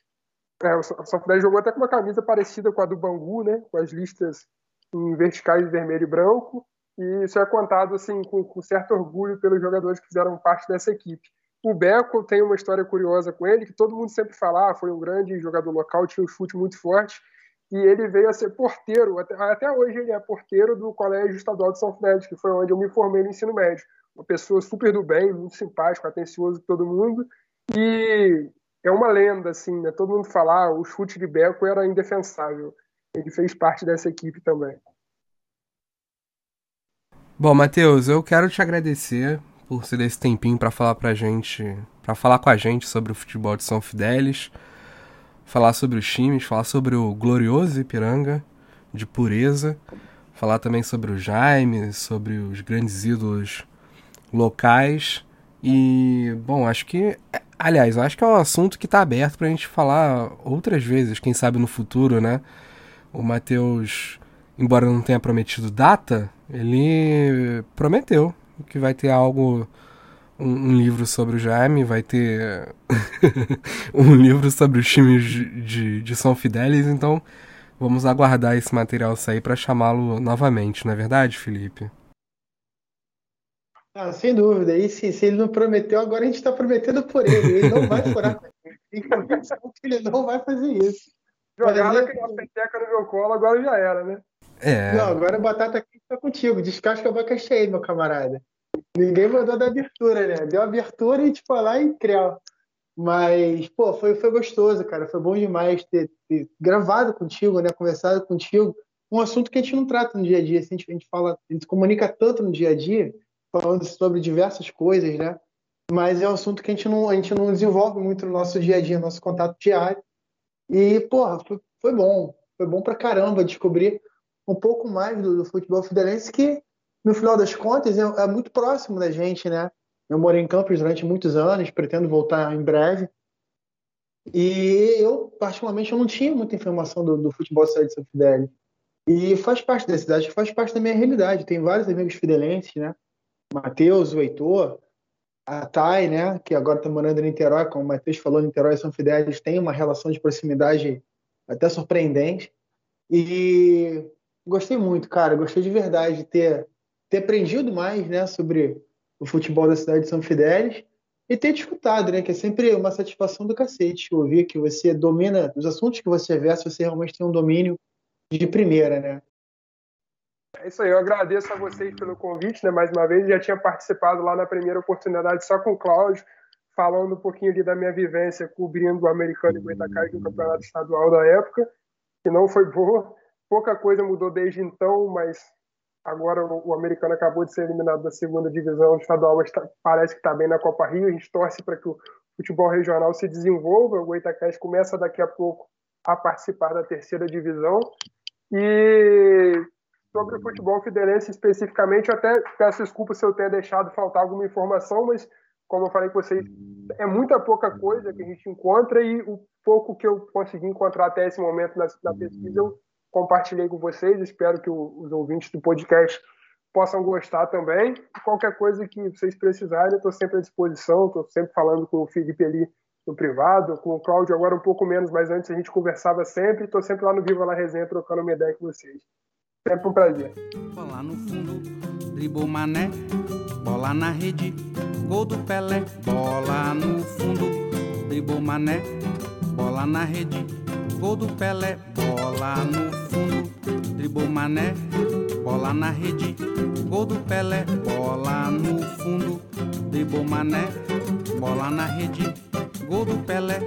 É, o São Fidélis jogou até com uma camisa parecida com a do Bangu, né? com as listas em verticais vermelho e branco, e isso é contado assim com, com certo orgulho pelos jogadores que fizeram parte dessa equipe. O Beco tem uma história curiosa com ele, que todo mundo sempre fala, ah, foi um grande jogador local, tinha um chute muito forte, e ele veio a ser porteiro, até, até hoje ele é porteiro do Colégio Estadual de São Fidélis, que foi onde eu me formei no ensino médio. Uma pessoa super do bem, muito simpático, atencioso com todo mundo, e é uma lenda, assim, né? Todo mundo fala, ah, o chute de Beco era indefensável. Ele fez parte dessa equipe também. Bom, Matheus, eu quero te agradecer por ser esse tempinho para falar pra gente, para falar com a gente sobre o futebol de São Fidélis, falar sobre os times, falar sobre o glorioso Ipiranga de pureza, falar também sobre o Jaime, sobre os grandes ídolos locais e, bom, acho que aliás, acho que é um assunto que está aberto para a gente falar outras vezes, quem sabe no futuro, né? O Matheus, embora não tenha prometido data, ele prometeu que vai ter algo. Um, um livro sobre o Jaime, vai ter um livro sobre os times de, de, de São Fidélis, então vamos aguardar esse material sair para chamá-lo novamente, não é verdade, Felipe? Ah, sem dúvida. E se, se ele não prometeu, agora a gente está prometendo por ele. Ele não vai furar. ele não vai fazer isso. Jogada que a peteca no meu colo, agora já era, né? É. Não, agora a batata aqui está contigo. Descasca a abacaxi aí, meu camarada. Ninguém mandou da abertura, né? Deu abertura e foi lá e criou. Mas, pô, foi, foi gostoso, cara. Foi bom demais ter, ter, gravado contigo, né? Conversado contigo. Um assunto que a gente não trata no dia a dia. Assim, a, gente, fala, a gente comunica tanto no dia a dia, falando sobre diversas coisas, né? Mas é um assunto que a gente não, a gente não desenvolve muito no nosso dia a dia, no nosso contato diário. E, porra, foi, foi bom. Foi bom pra caramba descobrir um pouco mais do, do futebol fidelense que, no final das contas, é, é, muito próximo da gente, né? Eu morei em Campos durante muitos anos, pretendo voltar em breve. E eu, particularmente, eu não tinha muita informação do, do futebol de São Fidel. E faz parte da cidade, faz parte da minha realidade. Tem vários amigos fidelenses, né? Matheus, o Heitor, a Thay, né? Que agora está morando em Niterói, como o Matheus falou, Niterói e São Fidélis têm uma relação de proximidade até surpreendente. E gostei muito, cara. Gostei de verdade de ter, ter aprendido mais né, sobre o futebol da cidade de São Fidélis e ter disputado, né? Que é sempre uma satisfação do cacete ouvir que você domina os assuntos que você versa, você realmente tem um domínio de primeira, né? É isso aí, eu agradeço a vocês pelo convite, né? Mais uma vez, já tinha participado lá na primeira oportunidade só com o Cláudio, falando um pouquinho ali da minha vivência cobrindo o americano e Goitacai, no campeonato estadual da época, que não foi boa. Pouca coisa mudou desde então, mas agora o, americano acabou de ser eliminado da segunda divisão estadual, mas tá, parece que está bem na Copa Rio. A gente torce para que o futebol regional se desenvolva. O Goitacás começa daqui a pouco a participar da terceira divisão. E sobre o futebol fideirense especificamente, eu até peço desculpa se eu tenha deixado faltar alguma informação, mas como eu falei com vocês, é muita pouca coisa que a gente encontra e o pouco que eu consegui encontrar até esse momento na, na pesquisa eu compartilhei com vocês. Espero que o, os ouvintes do podcast possam gostar também. Qualquer coisa que vocês precisarem, eu estou sempre à disposição. Estou sempre falando com o Felipe ali no privado, com o Cláudio agora um pouco menos, mas antes a gente conversava sempre. Estou sempre lá no Viva La Resenha trocando uma ideia com vocês. Sempre um prazer. Bola no fundo, dribou mané, bola na rede, gol do Pelé. Bola no fundo, dribou mané, bola na rede, gol do Pelé. Bola no fundo, dribou mané, bola na rede, gol do Pelé. Bola no fundo, dribou mané, bola na rede, gol do Pelé.